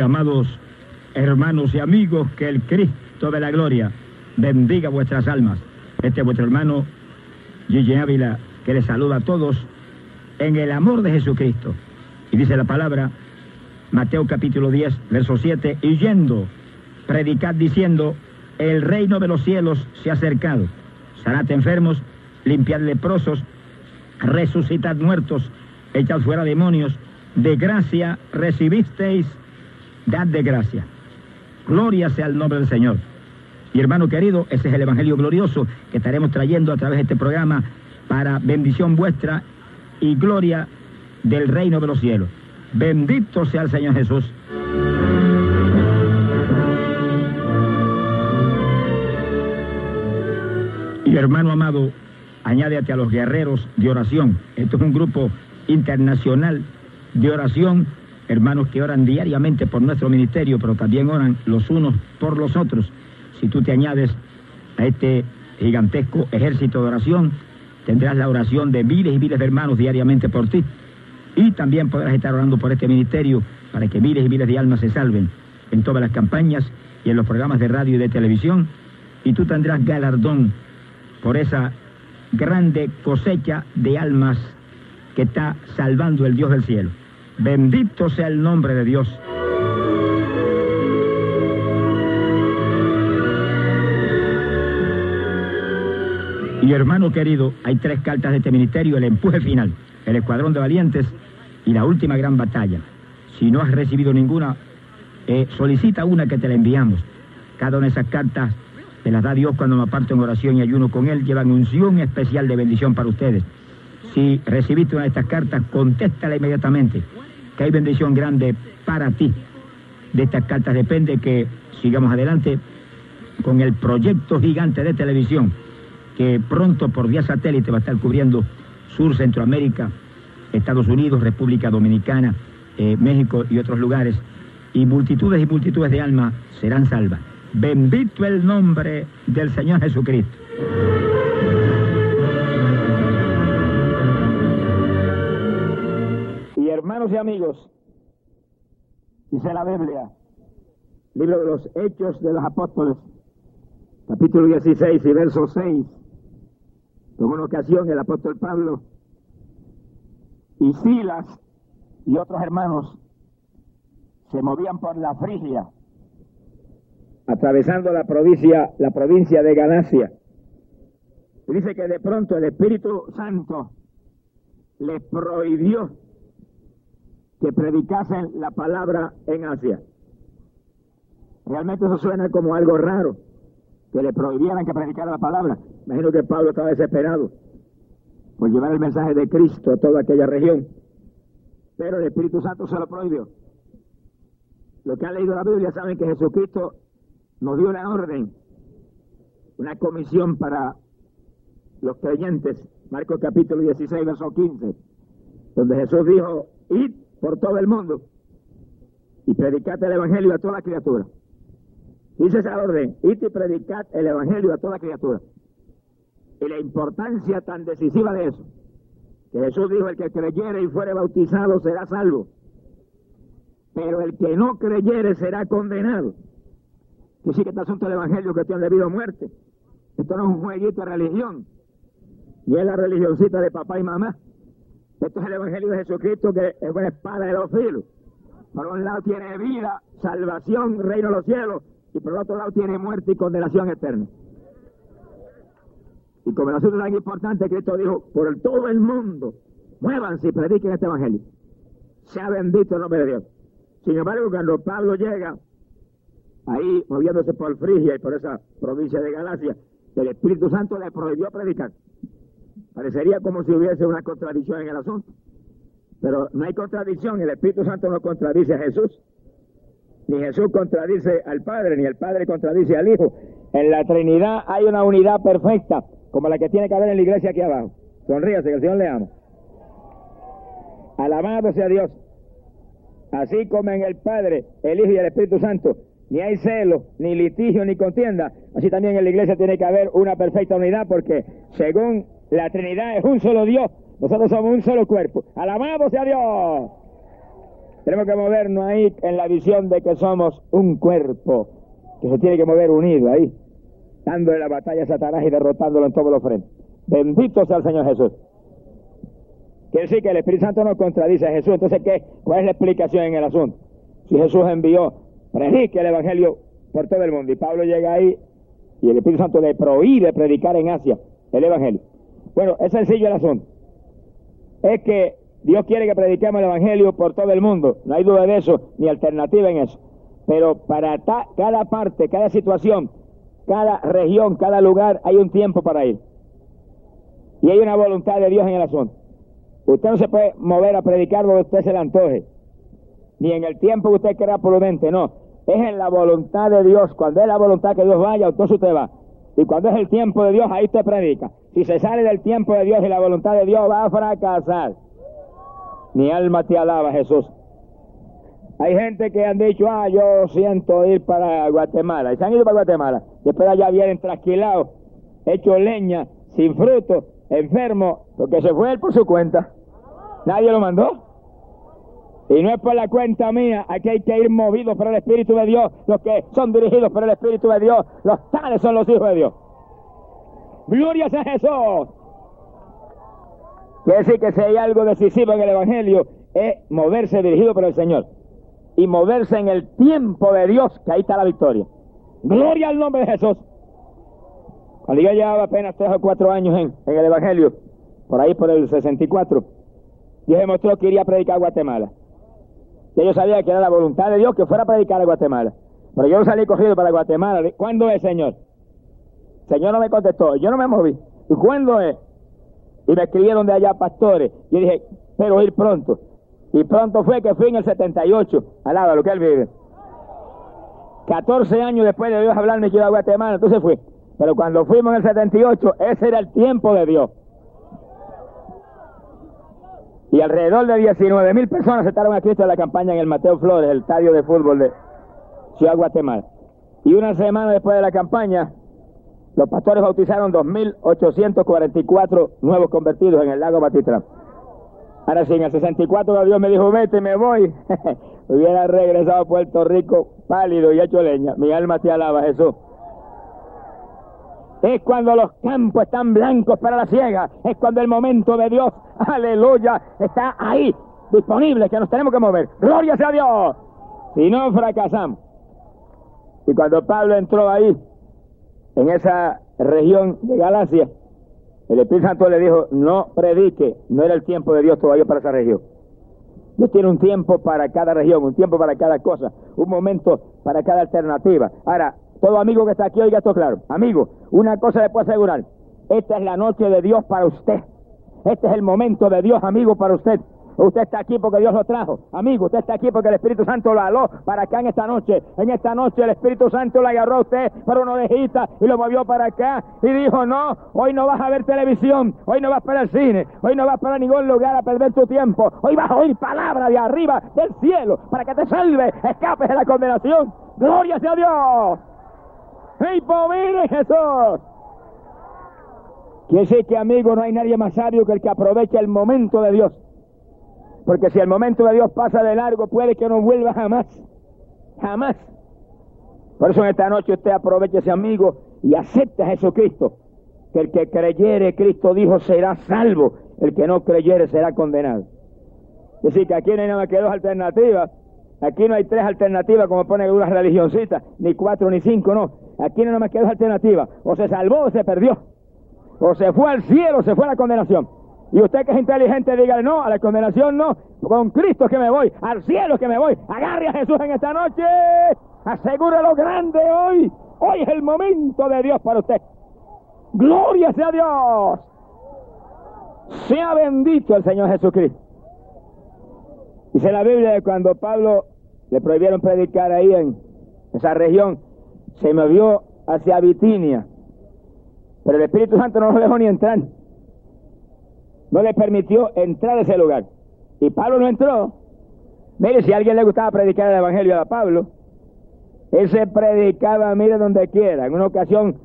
Amados hermanos y amigos, que el Cristo de la gloria bendiga vuestras almas. Este es vuestro hermano Gigi Ávila, que les saluda a todos en el amor de Jesucristo. Y dice la palabra, Mateo capítulo 10, verso 7, y yendo, predicad diciendo, el reino de los cielos se ha acercado. Sanad enfermos, limpiad leprosos, resucitad muertos, echad fuera demonios, de gracia recibisteis, dad de gracia. Gloria sea el nombre del Señor. Y hermano querido, ese es el Evangelio glorioso que estaremos trayendo a través de este programa para bendición vuestra y gloria del reino de los cielos. Bendito sea el Señor Jesús. Y hermano amado, añádete a los guerreros de oración. Esto es un grupo internacional de oración, hermanos que oran diariamente por nuestro ministerio, pero también oran los unos por los otros. Si tú te añades a este gigantesco ejército de oración, tendrás la oración de miles y miles de hermanos diariamente por ti. Y también podrás estar orando por este ministerio para que miles y miles de almas se salven en todas las campañas y en los programas de radio y de televisión. Y tú tendrás galardón por esa grande cosecha de almas que está salvando el Dios del cielo. Bendito sea el nombre de Dios. Y hermano querido, hay tres cartas de este ministerio, el empuje final, el escuadrón de valientes y la última gran batalla. Si no has recibido ninguna, eh, solicita una que te la enviamos. Cada una de esas cartas te las da Dios cuando me aparto en oración y ayuno con Él, llevan unción especial de bendición para ustedes. Si recibiste una de estas cartas, contéstala inmediatamente, que hay bendición grande para ti. De estas cartas depende que sigamos adelante con el proyecto gigante de televisión que pronto por vía satélite va a estar cubriendo Sur, Centroamérica, Estados Unidos, República Dominicana, eh, México y otros lugares. Y multitudes y multitudes de almas serán salvas. Bendito el nombre del Señor Jesucristo. Y amigos, dice la Biblia, libro de los Hechos de los Apóstoles, capítulo 16 y verso 6. En una ocasión el apóstol Pablo y Silas y otros hermanos se movían por la Frigia, atravesando la provincia, la provincia de Galacia. Dice que de pronto el Espíritu Santo les prohibió que predicasen la palabra en Asia. Realmente eso suena como algo raro, que le prohibieran que predicara la palabra. Imagino que Pablo estaba desesperado por llevar el mensaje de Cristo a toda aquella región. Pero el Espíritu Santo se lo prohibió. Los que han leído la Biblia saben que Jesucristo nos dio una orden, una comisión para los creyentes. Marcos capítulo 16, verso 15, donde Jesús dijo, id por todo el mundo y predicad el Evangelio a toda criatura. Dice esa orden, y predicad el Evangelio a toda criatura y la importancia tan decisiva de eso. Que Jesús dijo, el que creyere y fuere bautizado será salvo, pero el que no creyere será condenado. Que sí que este asunto del Evangelio que tiene debido a muerte. Esto no es un jueguito de religión, ni es la religioncita de papá y mamá. Esto es el Evangelio de Jesucristo que es una espada de los filos. Por un lado tiene vida, salvación, reino de los cielos, y por el otro lado tiene muerte y condenación eterna. Y como el asunto tan importante, Cristo dijo, por todo el mundo, muévanse y prediquen este evangelio. Sea bendito el nombre de Dios. Sin embargo, cuando Pablo llega, ahí moviéndose por Frigia y por esa provincia de Galacia, el Espíritu Santo le prohibió predicar. Parecería como si hubiese una contradicción en el asunto. Pero no hay contradicción, el Espíritu Santo no contradice a Jesús. Ni Jesús contradice al Padre, ni el Padre contradice al Hijo. En la Trinidad hay una unidad perfecta como la que tiene que haber en la iglesia aquí abajo. Sonríase, que el Señor le ama. Alabado sea Dios. Así como en el Padre, el Hijo y el Espíritu Santo, ni hay celo, ni litigio, ni contienda, así también en la iglesia tiene que haber una perfecta unidad, porque según la Trinidad es un solo Dios, nosotros somos un solo cuerpo. Alabado sea Dios. Tenemos que movernos ahí en la visión de que somos un cuerpo que se tiene que mover unido ahí, dándole la batalla a Satanás y derrotándolo en todos los frentes. Bendito sea el Señor Jesús. Quiere decir que el Espíritu Santo no contradice a Jesús. Entonces, ¿qué? ¿cuál es la explicación en el asunto? Si Jesús envió, predique el Evangelio por todo el mundo. Y Pablo llega ahí y el Espíritu Santo le prohíbe predicar en Asia el Evangelio. Bueno, es sencillo el asunto. Es que Dios quiere que prediquemos el Evangelio por todo el mundo. No hay duda de eso, ni alternativa en eso. Pero para cada parte, cada situación, cada región, cada lugar, hay un tiempo para ir. Y hay una voluntad de Dios en el asunto. Usted no se puede mover a predicar donde usted se le antoje. Ni en el tiempo que usted crea prudente, no. Es en la voluntad de Dios. Cuando es la voluntad que Dios vaya, entonces usted va. Y cuando es el tiempo de Dios, ahí usted predica. Si se sale del tiempo de Dios y la voluntad de Dios, va a fracasar. Mi alma te alaba, Jesús. Hay gente que han dicho, ah, yo siento ir para Guatemala. Y se han ido para Guatemala. Después allá vienen trasquilados, hechos leña, sin fruto, enfermos, porque se fue él por su cuenta. Nadie lo mandó. Y no es por la cuenta mía, aquí hay que ir movidos por el Espíritu de Dios. Los que son dirigidos por el Espíritu de Dios, los tales son los hijos de Dios. Gloria a Jesús. Quiere decir que si hay algo decisivo en el Evangelio, es moverse dirigido por el Señor. Y moverse en el tiempo de Dios, que ahí está la victoria. Gloria al nombre de Jesús. Cuando yo llevaba apenas tres o cuatro años en, el Evangelio, por ahí por el 64, Dios demostró que iría a predicar a Guatemala. Y yo sabía que era la voluntad de Dios que fuera a predicar a Guatemala. Pero yo salí corrido para Guatemala. ¿Cuándo es, Señor? Señor no me contestó. Yo no me moví. ¿Y cuándo es? Y me escribieron de allá pastores. Yo dije, pero ir pronto. Y pronto fue que fui en el 78. Alaba lo que él vive. 14 años después de Dios hablarme que iba a Guatemala. Entonces fui. Pero cuando fuimos en el 78, ese era el tiempo de Dios y alrededor de 19 mil personas estaban a Cristo en la campaña en el Mateo Flores, el estadio de fútbol de Ciudad Guatemala. Y una semana después de la campaña, los pastores bautizaron 2.844 nuevos convertidos en el lago Batitrán. Ahora sí, en el 64 Dios me dijo, vete, me voy. Hubiera regresado a Puerto Rico pálido y hecho leña. Mi alma te alaba, Jesús es cuando los campos están blancos para la ciega, es cuando el momento de Dios, aleluya, está ahí, disponible, que nos tenemos que mover. Gloria sea Dios. Si no, fracasamos. Y cuando Pablo entró ahí, en esa región de Galacia, el Espíritu Santo le dijo, no predique, no era el tiempo de Dios todavía para esa región. Dios tiene un tiempo para cada región, un tiempo para cada cosa, un momento para cada alternativa. Ahora, todo amigo que está aquí, oiga esto claro. Amigo, una cosa le puedo asegurar. Esta es la noche de Dios para usted. Este es el momento de Dios, amigo, para usted. Usted está aquí porque Dios lo trajo. Amigo, usted está aquí porque el Espíritu Santo lo aló para acá en esta noche. En esta noche el Espíritu Santo lo agarró a usted para una orejita y lo movió para acá. Y dijo, no, hoy no vas a ver televisión, hoy no vas para el cine, hoy no vas para ningún lugar a perder tu tiempo. Hoy vas a oír palabra de arriba del cielo para que te salve, escapes de la condenación. Gloria sea Dios. ¡Hey, pobre Jesús! Quiere decir que, amigo, no hay nadie más sabio que el que aproveche el momento de Dios. Porque si el momento de Dios pasa de largo, puede que no vuelva jamás. Jamás. Por eso en esta noche usted aproveche ese amigo y acepte a Jesucristo. Que el que creyere, Cristo dijo, será salvo. El que no creyere será condenado. Es decir, que aquí no hay nada que dos alternativas. Aquí no hay tres alternativas como pone una religioncita, ni cuatro ni cinco, no. Aquí no me queda alternativa. O se salvó o se perdió. O se fue al cielo o se fue a la condenación. Y usted que es inteligente, dígale no, a la condenación no. Con Cristo que me voy, al cielo que me voy. Agarre a Jesús en esta noche. Asegure lo grande hoy. Hoy es el momento de Dios para usted. Gloria sea Dios. Sea bendito el Señor Jesucristo. Dice la Biblia que cuando Pablo le prohibieron predicar ahí en esa región, se movió hacia Bitinia. Pero el Espíritu Santo no lo dejó ni entrar. No le permitió entrar a ese lugar. Y Pablo no entró. Mire, si a alguien le gustaba predicar el Evangelio a Pablo, él se predicaba, mire donde quiera. En una ocasión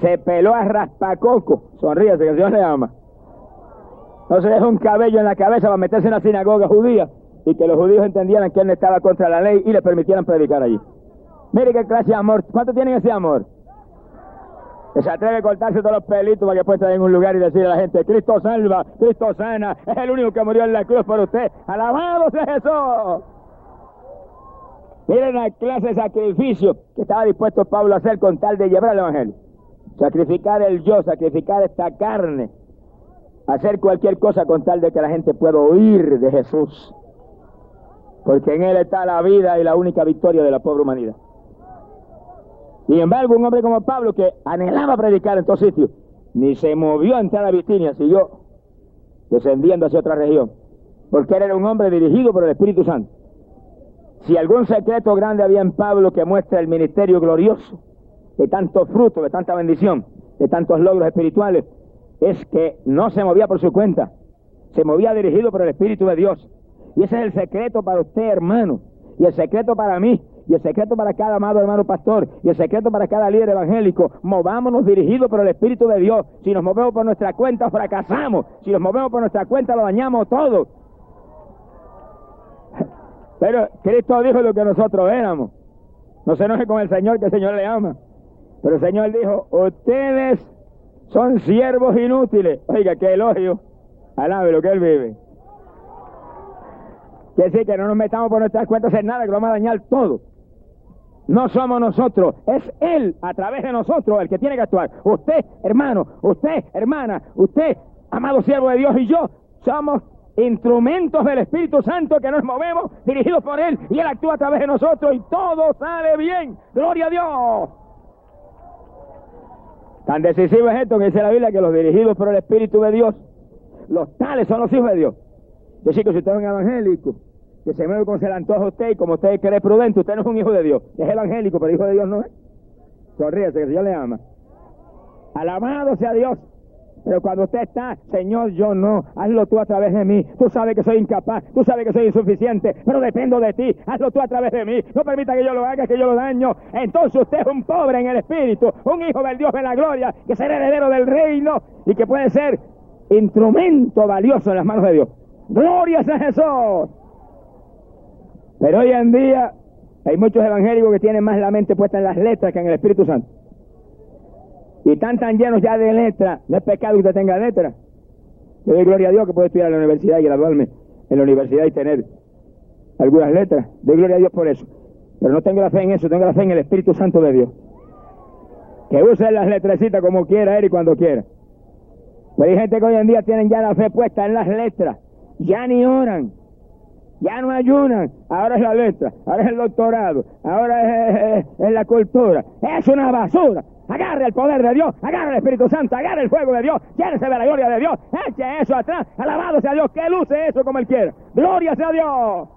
se peló a raspacoco. Sonríe, que Dios le ama. No se dejó un cabello en la cabeza para meterse en la sinagoga judía y que los judíos entendieran que él estaba contra la ley y le permitieran predicar allí. Mire qué clase de amor. ¿Cuánto tienen ese amor? Que se atreve a cortarse todos los pelitos para que pueda estar en un lugar y decirle a la gente, Cristo salva, Cristo sana, es el único que murió en la cruz por usted. ¡Alabado sea Jesús! Miren la clase de sacrificio que estaba dispuesto Pablo a hacer con tal de llevar el Evangelio. Sacrificar el yo, sacrificar esta carne, hacer cualquier cosa con tal de que la gente pueda oír de Jesús. Porque en Él está la vida y la única victoria de la pobre humanidad. Sin embargo, un hombre como Pablo, que anhelaba predicar en todos sitios, ni se movió a entrar a Bitinia, siguió descendiendo hacia otra región, porque él era un hombre dirigido por el Espíritu Santo. Si algún secreto grande había en Pablo que muestra el ministerio glorioso, de tantos frutos, de tanta bendición, de tantos logros espirituales, es que no se movía por su cuenta, se movía dirigido por el Espíritu de Dios. Y ese es el secreto para usted, hermano, y el secreto para mí, y el secreto para cada amado hermano pastor, y el secreto para cada líder evangélico, movámonos dirigidos por el Espíritu de Dios. Si nos movemos por nuestra cuenta, fracasamos. Si nos movemos por nuestra cuenta, lo dañamos todo. Pero Cristo dijo lo que nosotros éramos. No se enoje con el Señor, que el Señor le ama. Pero el Señor dijo, ustedes son siervos inútiles. Oiga, qué elogio. Alabe lo que Él vive. Quiere decir que no nos metamos por nuestras cuentas en nada, que lo vamos a dañar todo. No somos nosotros, es Él a través de nosotros el que tiene que actuar. Usted, hermano, usted, hermana, usted, amado siervo de Dios y yo, somos instrumentos del Espíritu Santo que nos movemos dirigidos por Él y Él actúa a través de nosotros y todo sale bien. Gloria a Dios. Tan decisivo es esto que dice la Biblia que los dirigidos por el Espíritu de Dios, los tales son los hijos de Dios. Yo que si usted es un evangélico, que se mueve como se le antoja a usted y como usted cree prudente, usted no es un hijo de Dios. Es evangélico, pero hijo de Dios no es. Sonríese, que el le ama. Alabado sea Dios. Pero cuando usted está, Señor, yo no, hazlo tú a través de mí. Tú sabes que soy incapaz, tú sabes que soy insuficiente, pero dependo de ti. Hazlo tú a través de mí. No permita que yo lo haga, que yo lo daño. Entonces usted es un pobre en el espíritu, un hijo del Dios de la gloria, que será heredero del reino y que puede ser instrumento valioso en las manos de Dios. Gloria a Jesús. Pero hoy en día hay muchos evangélicos que tienen más la mente puesta en las letras que en el Espíritu Santo. Y están tan llenos ya de letras, no es pecado que usted tenga letras. Yo doy gloria a Dios que puedo estudiar en la universidad y graduarme en la universidad y tener algunas letras. Doy gloria a Dios por eso. Pero no tengo la fe en eso, tengo la fe en el Espíritu Santo de Dios. Que use las letrecitas como quiera él y cuando quiera. Pero hay gente que hoy en día tienen ya la fe puesta en las letras. Ya ni oran. Ya no ayunan. Ahora es la letra. Ahora es el doctorado. Ahora es, la cultura. Es una basura. Agarre el poder de Dios, agarre el Espíritu Santo, agarre el fuego de Dios, llénese de la gloria de Dios, eche eso atrás, alabado sea Dios, que luce eso como Él quiera. Gloria sea Dios.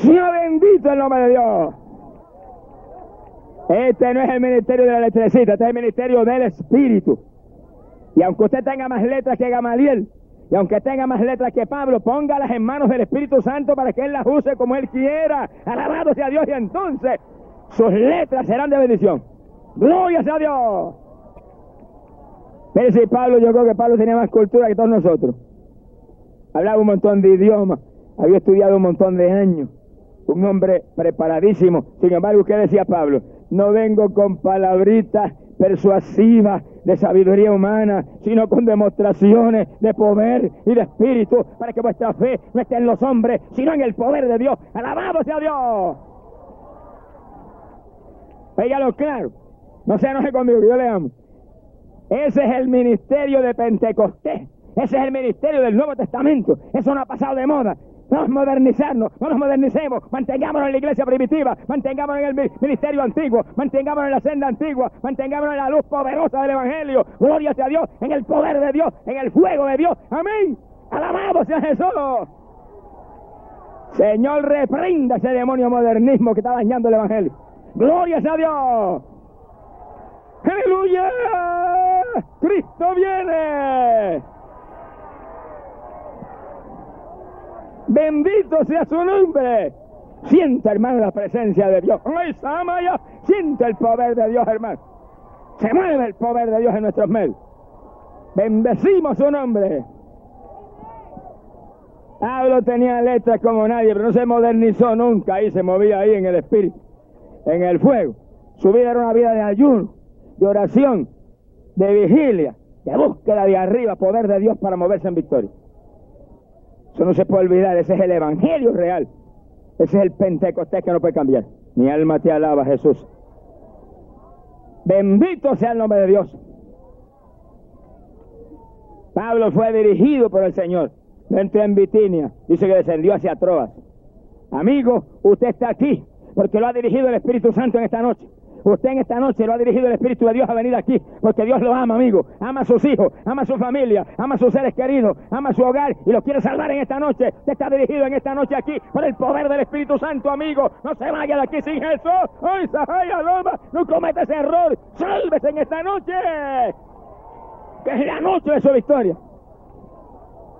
Sea bendito el nombre de Dios. Este no es el ministerio de la letrecita, este es el ministerio del Espíritu. Y aunque usted tenga más letras que Gamaliel, y aunque tenga más letras que Pablo, póngalas en manos del Espíritu Santo para que Él las use como Él quiera. Alabado sea Dios y entonces sus letras serán de bendición. Gloria sea Dios. Pero si Pablo, yo creo que Pablo tenía más cultura que todos nosotros. Hablaba un montón de idiomas, había estudiado un montón de años. Un hombre preparadísimo. Sin embargo, ¿qué decía Pablo? No vengo con palabritas persuasivas de sabiduría humana, sino con demostraciones de poder y de espíritu, para que vuestra fe no esté en los hombres, sino en el poder de Dios. Alabado sea Dios. Óigalo claro. No se enoje conmigo, yo le amo. Ese es el ministerio de Pentecostés. Ese es el ministerio del Nuevo Testamento. Eso no ha pasado de moda. A modernizarnos, no nos modernicemos, mantengámonos en la iglesia primitiva, mantengámonos en el ministerio antiguo, mantengámonos en la senda antigua, mantengámonos en la luz poderosa del Evangelio. Gloria sea a Dios, en el poder de Dios, en el fuego de Dios. Amén. Alabado sea Jesús. Señor, reprenda ese demonio modernismo que está dañando el Evangelio. Gloria sea Dios. Aleluya. Cristo viene. Bendito sea su nombre. Sienta, hermano, la presencia de Dios. Siente el poder de Dios, hermano. Se mueve el poder de Dios en nuestros medios. Bendecimos su nombre. Pablo tenía letras como nadie, pero no se modernizó nunca, ahí se movía ahí en el espíritu, en el fuego. Su vida era una vida de ayuno, de oración, de vigilia, de búsqueda de arriba, poder de Dios para moverse en victoria. Eso no se puede olvidar, ese es el evangelio real. Ese es el Pentecostés que no puede cambiar. Mi alma te alaba, Jesús. Bendito sea el nombre de Dios. Pablo fue dirigido por el Señor. Entró en Bitinia. Dice que descendió hacia Troas. Amigo, usted está aquí porque lo ha dirigido el Espíritu Santo en esta noche. Usted en esta noche lo ha dirigido el Espíritu de Dios a venir aquí, porque Dios lo ama, amigo. Ama a sus hijos, ama a su familia, ama a sus seres queridos, ama a su hogar y lo quiere salvar en esta noche. Usted está dirigido en esta noche aquí por el poder del Espíritu Santo, amigo. No se vaya de aquí sin Jesús. ¡Ay, No cometa ese error. Sálvese en esta noche. Que es la noche de su victoria.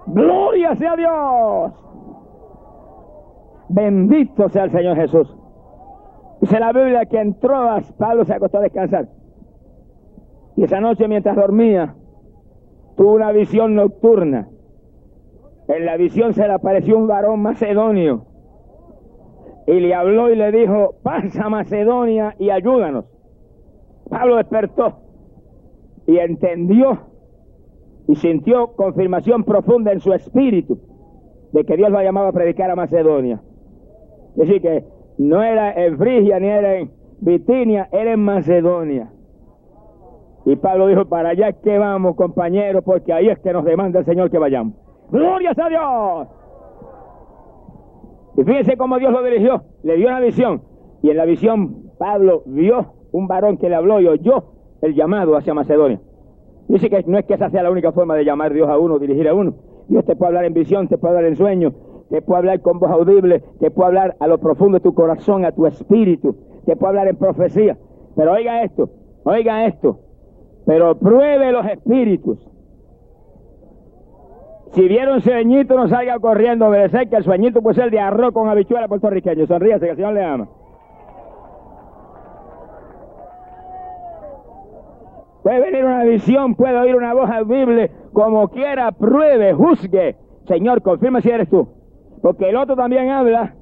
Gloria sea Dios. Bendito sea el Señor Jesús. Dice la Biblia que en Troas Pablo se acostó a descansar. Y esa noche mientras dormía, tuvo una visión nocturna. En la visión se le apareció un varón macedonio. Y le habló y le dijo, pasa Macedonia y ayúdanos. Pablo despertó y entendió y sintió confirmación profunda en su espíritu de que Dios lo llamaba a predicar a Macedonia. Es decir, que no era en Frigia ni era en Bitinia, era en Macedonia. Y Pablo dijo, para allá es que vamos, compañeros, porque ahí es que nos demanda el Señor que vayamos. ¡Glorias a Dios! Y fíjense cómo Dios lo dirigió, le dio una visión. Y en la visión Pablo vio un varón que le habló y oyó el llamado hacia Macedonia. Dice que no es que esa sea la única forma de llamar a Dios a uno, dirigir a uno. Dios te puede hablar en visión, te puede hablar en sueño, te puede hablar con voz audible, te puede hablar a lo profundo de tu corazón, a tu espíritu, te puede hablar en profecía. Pero oiga esto, oiga esto, pero pruebe los espíritus. Si viene un sueñito, no salga corriendo obedecer, que el sueñito puede ser de arroz con habichuela puertorriqueño. Sonríase, que el Señor le ama. Puede venir una visión, puede oír una voz audible, como quiera, pruebe, juzgue. Señor, confirma si eres tú. Porque el otro también habla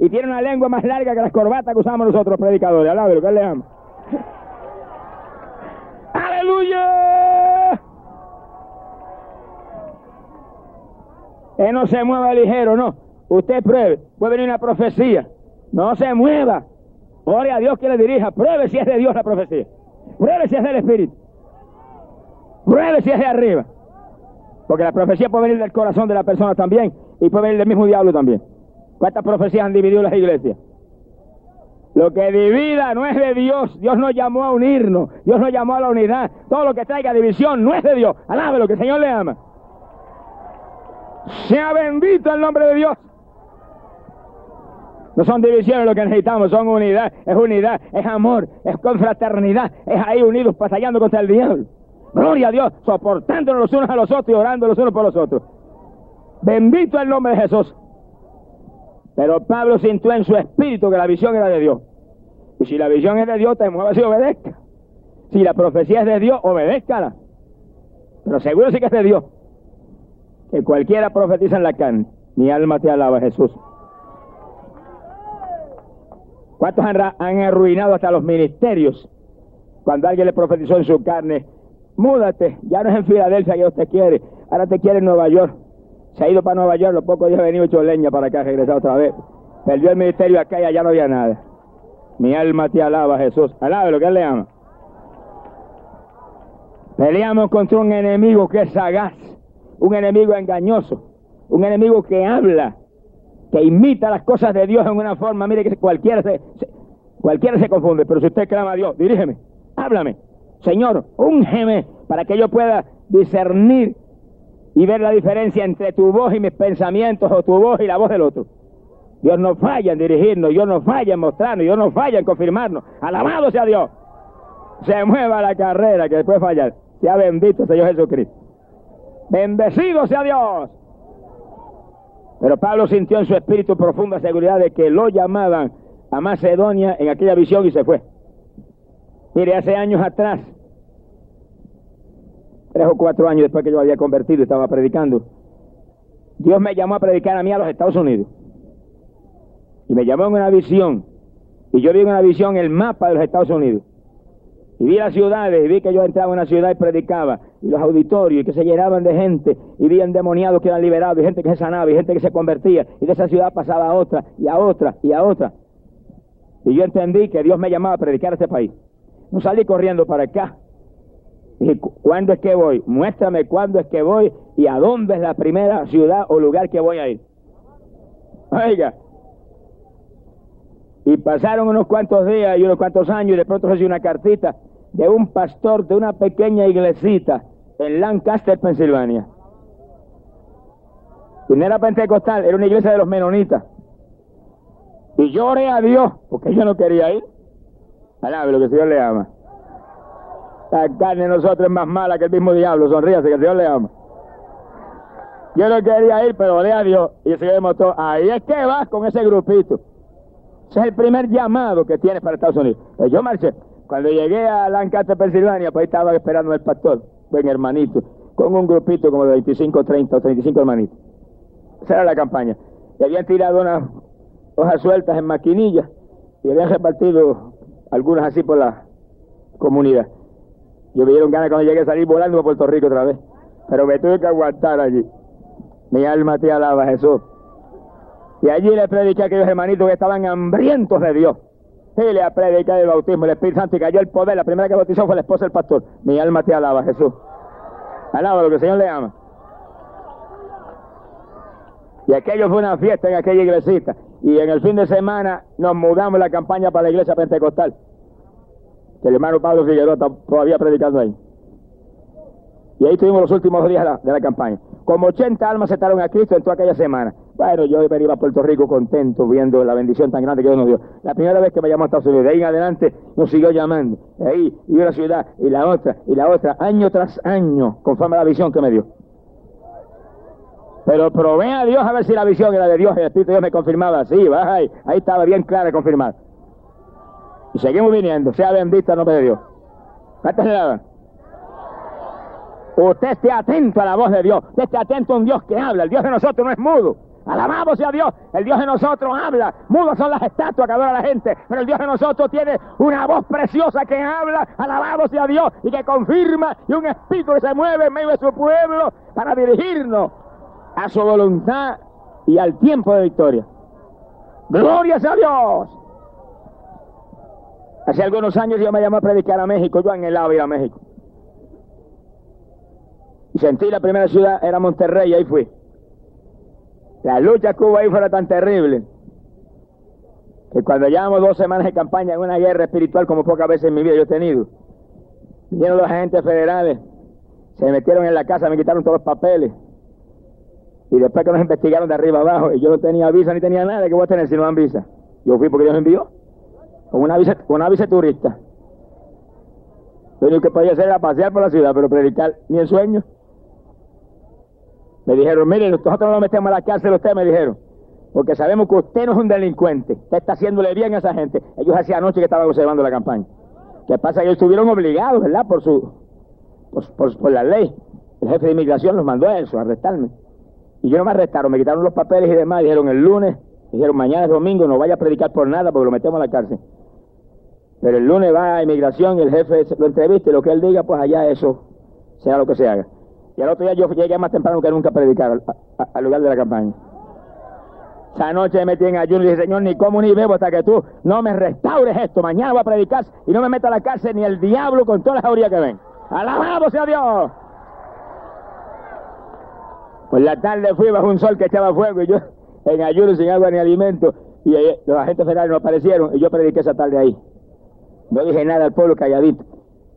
y tiene una lengua más larga que las corbatas que usamos nosotros, predicadores. lo que le ama. ¡Aleluya! Él no se mueva ligero, no. Usted pruebe. Puede venir una profecía. No se mueva. Ore a Dios que le dirija. Pruebe si es de Dios la profecía. Pruebe si es del Espíritu. Pruebe si es de arriba. Porque la profecía puede venir del corazón de la persona también y puede venir del mismo diablo también. ¿Cuántas profecías han dividido las iglesias? Lo que divida no es de Dios. Dios nos llamó a unirnos. Dios nos llamó a la unidad. Todo lo que traiga división no es de Dios. Alábelo, que el Señor le ama. Sea bendito el nombre de Dios. No son divisiones lo que necesitamos, son unidad. Es unidad, es amor, es confraternidad. Es ahí unidos, pasallando contra el diablo. Gloria a Dios, soportándonos los unos a los otros y orando los unos por los otros. Bendito el nombre de Jesús. Pero Pablo sintió en su espíritu que la visión era de Dios. Y si la visión es de Dios, te muevas y obedezca. Si la profecía es de Dios, obedézcala. Pero seguro sí que es de Dios. Que cualquiera profetiza en la carne. Mi alma te alaba, Jesús. ¿Cuántos han, han arruinado hasta los ministerios? Cuando alguien le profetizó en su carne, múdate, ya no es en Filadelfia que te quiere, ahora te quiere en Nueva York. Se ha ido para Nueva York, los pocos días ha venido hecho leña para acá, regresado otra vez. Perdió el ministerio acá y allá no había nada. Mi alma te alaba, Jesús. Alabe lo que él le ama. Peleamos contra un enemigo que es sagaz, un enemigo engañoso, un enemigo que habla, que imita las cosas de Dios en una forma, mire que cualquiera se, cualquiera se confunde, pero si usted clama a Dios, dirígeme, háblame, Señor, úngeme para que yo pueda discernir y ver la diferencia entre tu voz y mis pensamientos o tu voz y la voz del otro. Dios no falla en dirigirnos, Dios no falla en mostrarnos, Dios no falla en confirmarnos. Alabado sea Dios. Se mueva la carrera que después fallar. Sea bendito Señor Jesucristo. Bendecido sea Dios. Pero Pablo sintió en su espíritu profunda seguridad de que lo llamaban a Macedonia en aquella visión y se fue. Mire, hace años atrás, tres o cuatro años después que yo había convertido y estaba predicando, Dios me llamó a predicar a mí a los Estados Unidos. Y me llamó en una visión. Y yo vi en una visión el mapa de los Estados Unidos. Y vi las ciudades, y vi que yo entraba en una ciudad y predicaba, y los auditorios, y que se llenaban de gente, y vi endemoniados que eran liberados, y gente que se sanaba, y gente que se convertía, y de esa ciudad pasaba a otra, y a otra, y a otra. Y yo entendí que Dios me llamaba a predicar a este país. No salí corriendo para acá. Dije, ¿cuándo es que voy? Muéstrame cuándo es que voy y a dónde es la primera ciudad o lugar que voy a ir. Oiga, y pasaron unos cuantos días y unos cuantos años y de pronto recibí una cartita de un pastor de una pequeña iglesita en Lancaster, Pensilvania. Y no era pentecostal, era una iglesia de los menonitas. Y lloré a Dios, porque yo no quería ir. Alabe lo que el Señor le ama. La carne de nosotros es más mala que el mismo diablo, sonríase que el Señor le ama. Yo no quería ir, pero oré a Dios. Y el Señor me mostró, ahí es que vas con ese grupito. Ese es el primer llamado que tienes para Estados Unidos. Pues yo marché. Cuando llegué a Lancaster, Pensilvania, pues ahí estaba esperando el pastor, buen hermanito, con un grupito como de 25, 30 o 35 hermanitos. Esa era la campaña. Y habían tirado unas hojas sueltas en maquinillas y habían repartido algunas así por la comunidad. Yo me dieron ganas cuando llegué a salir volando a Puerto Rico otra vez. Pero me tuve que aguantar allí. Mi alma te alaba, Jesús. Y allí le prediqué a aquellos hermanitos que estaban hambrientos de Dios. Y le prediqué el bautismo, el Espíritu Santo y cayó el poder. La primera que bautizó fue la esposa del pastor. Mi alma te alaba, Jesús. Alaba lo que el Señor le ama. Y aquello fue una fiesta en aquella iglesita. Y en el fin de semana nos mudamos la campaña para la iglesia pentecostal. Que el hermano Pablo Figueroa está todavía predicando ahí. Y ahí tuvimos los últimos días de la, campaña. Como 80 almas aceptaron a Cristo en toda aquella semana. Bueno, yo iba a Puerto Rico contento viendo la bendición tan grande que Dios nos dio. La primera vez que me llamó a Estados Unidos, de ahí en adelante nos siguió llamando. De ahí, y una ciudad, y la otra, y la otra, año tras año, conforme a la visión que me dio. Pero probé a Dios a ver si la visión era de Dios, el Espíritu de Dios me confirmaba. Sí, va ahí, estaba bien clara y confirmada. Y seguimos viniendo, sea bendita el nombre de Dios. ¿Cuántas le daban? Usted esté atento a la voz de Dios. Usted esté atento a un Dios que habla. El Dios de nosotros no es mudo. Alabamos sea Dios. El Dios de nosotros habla. Mudos son las estatuas que adora la gente. Pero el Dios de nosotros tiene una voz preciosa que habla. Alabamos sea Dios. Y que confirma. Y un espíritu que se mueve en medio de su pueblo para dirigirnos a su voluntad y al tiempo de victoria. Gloria sea Dios. Hace algunos años yo me llamé a predicar a México. Yo el ir a México. Y sentí la primera ciudad, era Monterrey, y ahí fui. La lucha hubo ahí fue tan terrible que cuando llevamos dos semanas de campaña en una guerra espiritual como pocas veces en mi vida yo he tenido, vinieron los agentes federales, se metieron en la casa, me quitaron todos los papeles. Y después que nos investigaron de arriba abajo, y yo no tenía visa ni tenía nada, que voy a tener si no dan visa? Yo fui porque Dios me envió, con una visa, con una visa turista. Lo único que podía hacer era pasear por la ciudad, pero predicar ni en sueño. Me dijeron, mire, nosotros no lo metemos a la cárcel, usted me dijeron, porque sabemos que usted no es un delincuente, usted está haciéndole bien a esa gente. Ellos hacía anoche que estaban observando la campaña. ¿Qué pasa? Ellos estuvieron obligados, ¿verdad? Por su, por, la ley. El jefe de inmigración los mandó a eso, a arrestarme. Y yo no me arrestaron, me quitaron los papeles y demás, dijeron el lunes, dijeron mañana es domingo, no vaya a predicar por nada porque lo metemos a la cárcel. Pero el lunes va a inmigración y el jefe lo entrevista y lo que él diga, pues allá eso sea lo que se haga. Y al otro día yo llegué más temprano que nunca a predicar al, lugar de la campaña. Esa noche me metí en ayuno y dije, Señor, ni como ni bebo hasta que tú no me restaures esto. Mañana voy a predicar y no me meta a la cárcel ni el diablo con todas las jaurías que ven. ¡Alabado sea Dios! Pues la tarde fui bajo un sol que echaba fuego y yo en ayuno sin agua ni alimento. Y los agentes federales no aparecieron y yo prediqué esa tarde ahí. No dije nada al pueblo calladito.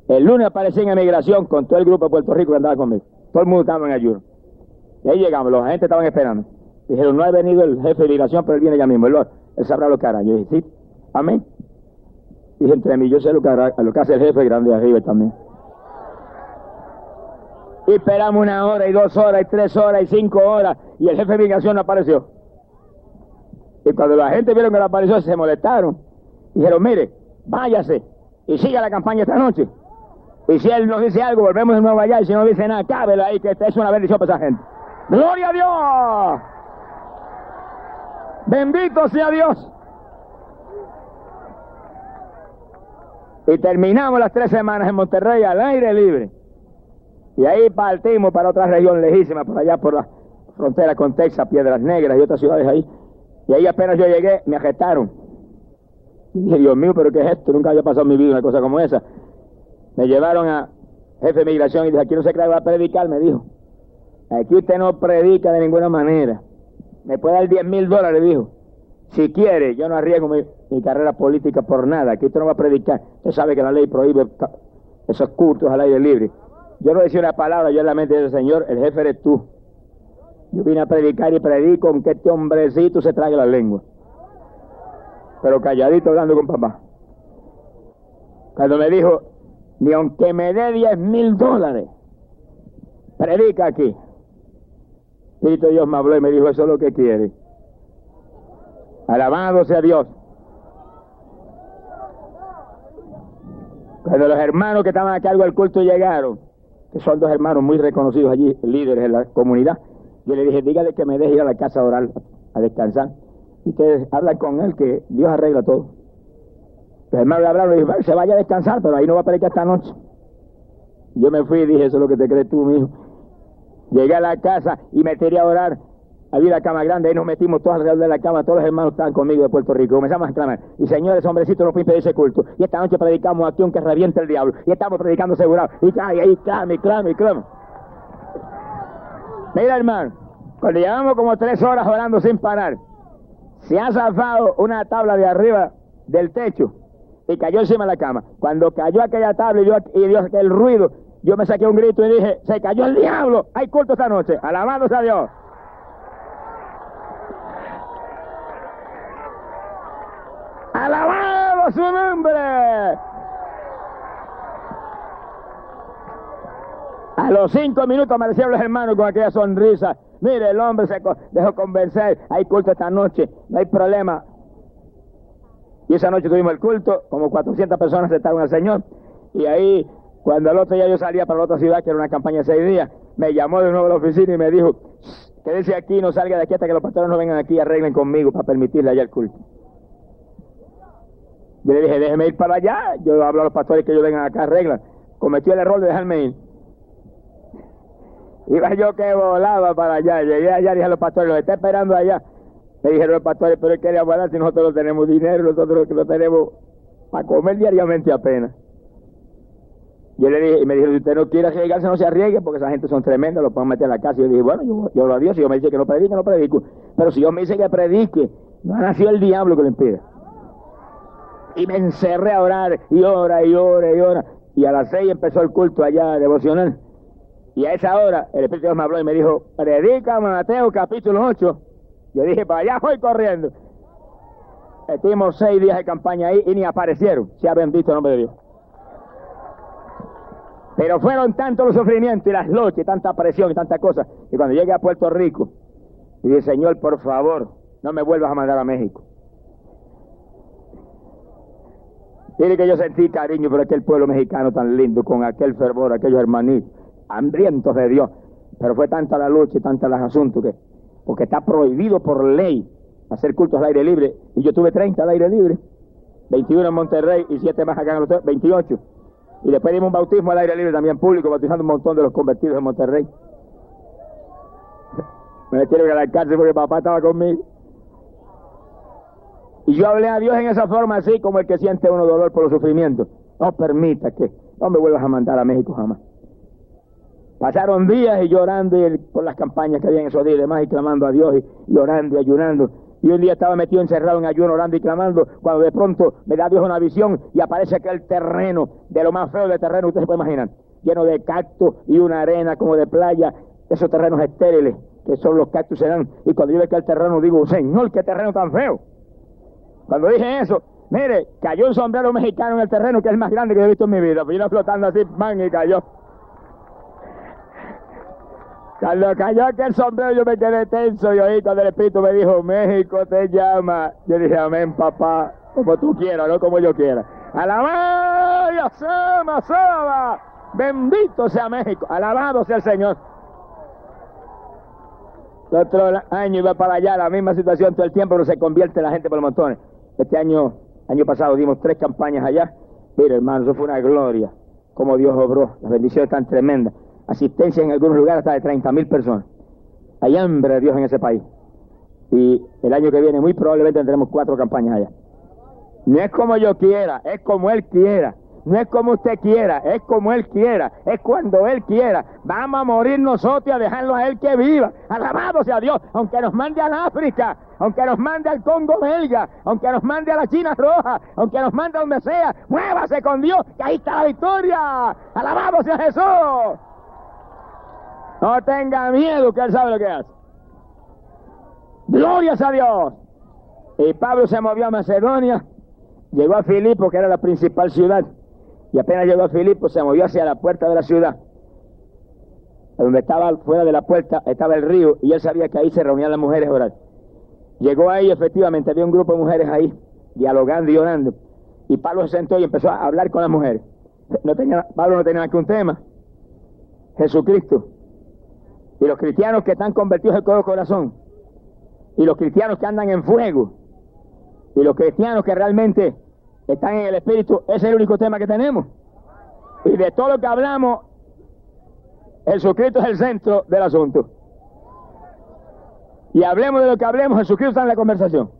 El lunes aparecí en emigración con todo el grupo de Puerto Rico que andaba conmigo. Todo el mundo estaba en ayuno. Y ahí llegamos, los agentes estaban esperando. Dijeron, no ha venido el jefe de migración, pero él viene ya mismo. Él, él sabrá lo que hará. Yo dije, sí, amén. Dije entre mí, yo sé lo que, hará, lo que hace el jefe grande de arriba también. Y esperamos una hora y dos horas y tres horas y cinco horas y el jefe de migración no apareció. Y cuando la gente vieron que no apareció se molestaron. Dijeron, mire, váyase y siga la campaña esta noche. Y si él nos dice algo, volvemos de nuevo allá. Y si no dice nada, cábelo ahí, que es una bendición para esa gente. Gloria a Dios. Bendito sea Dios. Y terminamos las tres semanas en Monterrey al aire libre. Y ahí partimos para otra región lejísima, por allá por la frontera con Texas, Piedras Negras y otras ciudades ahí. Y ahí apenas yo llegué, me agestaron. Y dije, Dios mío, pero ¿qué es esto? Nunca había pasado en mi vida una cosa como esa. Me llevaron a jefe de migración y dije, aquí no se cree va a predicar, me dijo. Aquí usted no predica de ninguna manera. Me puede dar 10 mil dólares, dijo. Si quiere, yo no arriesgo mi, carrera política por nada. Aquí usted no va a predicar. Usted sabe que la ley prohíbe esos cultos al aire libre. Yo no decía una palabra, yo en la mente del Señor, el jefe eres tú. Yo vine a predicar y predico con que este hombrecito se trague la lengua. Pero calladito hablando con papá. Cuando me dijo, ni aunque me dé 10 mil dólares, predica aquí. Espíritu Dios me habló y me dijo, eso es lo que quiere. Alabado sea Dios. Cuando los hermanos que estaban a cargo del culto llegaron, que son dos hermanos muy reconocidos allí, líderes en la comunidad, yo le dije, dígale que me deje ir a la casa a orar, a descansar. Y ustedes hablan con él que Dios arregla todo. Los hermanos le hablaron y dije, se vaya a descansar, pero ahí no va a predicar esta noche. Yo me fui y dije, eso es lo que te crees tú, hijo. Llegué a la casa y me tiré a orar. Había la cama grande, ahí nos metimos todos alrededor de la cama, todos los hermanos estaban conmigo de Puerto Rico. Comenzamos a clamar. Y señores, hombrecitos, no pueden impedir ese culto. Y esta noche predicamos aquí aunque reviente el diablo. Y estamos predicando asegurado. Y cae ahí, clame, clame, clame. Mira, hermano, cuando llevamos como tres horas orando sin parar, se ha zafado una tabla de arriba del techo y cayó encima de la cama. Cuando cayó aquella tabla y dio, y aquel ruido, yo me saqué un grito y dije, se cayó el diablo, hay culto esta noche, alabándose a Dios. Alabado su nombre. A los cinco minutos aparecieron los hermanos con aquella sonrisa. Mire, el hombre se dejó convencer. Hay culto esta noche, no hay problema. Y esa noche tuvimos el culto, como 400 personas estaban al Señor. Y ahí cuando el otro día yo salía para la otra ciudad, que era una campaña de seis días, me llamó de nuevo a la oficina y me dijo, quédese aquí, no salga de aquí hasta que los pastores no vengan aquí y arreglen conmigo para permitirle allá el culto. Yo le dije, déjeme ir para allá, yo hablo a los pastores que ellos vengan acá, arreglan. Cometí el error de dejarme ir. Iba yo que volaba para allá, llegué allá, dije a los pastores, los está esperando allá. Me dijeron los pastores, pero ¿qué le hablar si nosotros no tenemos dinero, nosotros que lo tenemos para comer diariamente apenas? Yo le dije, y me dijo, si usted no quiere arriesgarse, no se arriesgue, porque esa gente son tremendas, lo pueden meter en la casa. Y yo dije, bueno, yo, yo lo a Dios, si yo me dice que no predique, no predico. Pero si yo me dice que predique, no ha nacido el diablo que lo impida. Y me encerré a orar, y ora, y ora, y ora. Y a las seis empezó el culto allá devocional. Y a esa hora el Espíritu de Dios me habló y me dijo, predica Mateo capítulo 8. Yo dije, para allá voy corriendo. Estuvimos seis días de campaña ahí y ni aparecieron. Se ha bendito el nombre de Dios. Pero fueron tantos los sufrimientos y las y tanta presión y tanta cosa, que cuando llegué a Puerto Rico, dije, Señor, por favor, no me vuelvas a mandar a México. Mire que yo sentí cariño por aquel pueblo mexicano tan lindo, con aquel fervor, aquellos hermanitos, hambrientos de Dios. Pero fue tanta la lucha y tanta los asuntos que, porque está prohibido por ley hacer cultos al aire libre. Y yo tuve 30 al aire libre, 21 en Monterrey y 7 más acá en los 28. Y después dimos un bautismo al aire libre también público, bautizando un montón de los convertidos en Monterrey. Me metieron a la cárcel porque papá estaba conmigo. Y yo hablé a Dios en esa forma así como el que siente uno dolor por los sufrimientos. No permita que no me vuelvas a mandar a México jamás. Pasaron días y llorando por las campañas que había en esos días y demás y clamando a Dios y, y orando y ayunando. Y un día estaba metido encerrado en ayuno, orando y clamando, cuando de pronto me da Dios una visión y aparece aquel terreno, de lo más feo de terreno, usted se puede imaginar, lleno de cactus y una arena como de playa, esos terrenos estériles, que son los cactus se dan. Y cuando yo veo aquel terreno, digo, Señor, qué terreno tan feo. Cuando dije eso, mire, cayó un sombrero mexicano en el terreno, que es el más grande que he visto en mi vida. Vino flotando así, man, y cayó. Cuando cayó aquel sombrero yo me quedé tenso y oí cuando el Espíritu me dijo, México te llama. Yo dije, amén, papá, como tú quieras, no como yo quiera. Alabado sea, Bendito sea México. Alabado sea el Señor. El otro año iba para allá, la misma situación todo el tiempo, pero se convierte la gente por montones. Este año, año pasado dimos tres campañas allá. Mira, hermano, eso fue una gloria. Como Dios obró, las bendiciones tan tremendas. Asistencia en algunos lugares hasta de 30 mil personas. Hay hambre de Dios en ese país. Y el año que viene muy probablemente tendremos cuatro campañas allá. No es como yo quiera, es como Él quiera. No es como usted quiera, es como Él quiera, es cuando Él quiera. Vamos a morir nosotros y a dejarlo a Él que viva. Alabado sea Dios, aunque nos mande a África, aunque nos mande al Congo belga, aunque nos mande a la China roja, aunque nos mande a donde sea, muévase con Dios, que ahí está la victoria. Alabado sea Jesús. No tenga miedo, que Él sabe lo que hace. Glorias a Dios. Y Pablo se movió a Macedonia, llegó a Filipo, que era la principal ciudad y apenas llegó Filipo, se movió hacia la puerta de la ciudad. Donde estaba fuera de la puerta estaba el río y él sabía que ahí se reunían las mujeres a orar. Llegó ahí, efectivamente, había un grupo de mujeres ahí, dialogando y orando. Y Pablo se sentó y empezó a hablar con las mujeres. No tenía, Pablo no tenía un tema. Jesucristo. Y los cristianos que están convertidos en todo corazón. Y los cristianos que andan en fuego. Y los cristianos que realmente están en el Espíritu, ese es el único tema que tenemos. Y de todo lo que hablamos, Jesucristo es el centro del asunto. Y hablemos de lo que hablemos, Jesucristo está en la conversación.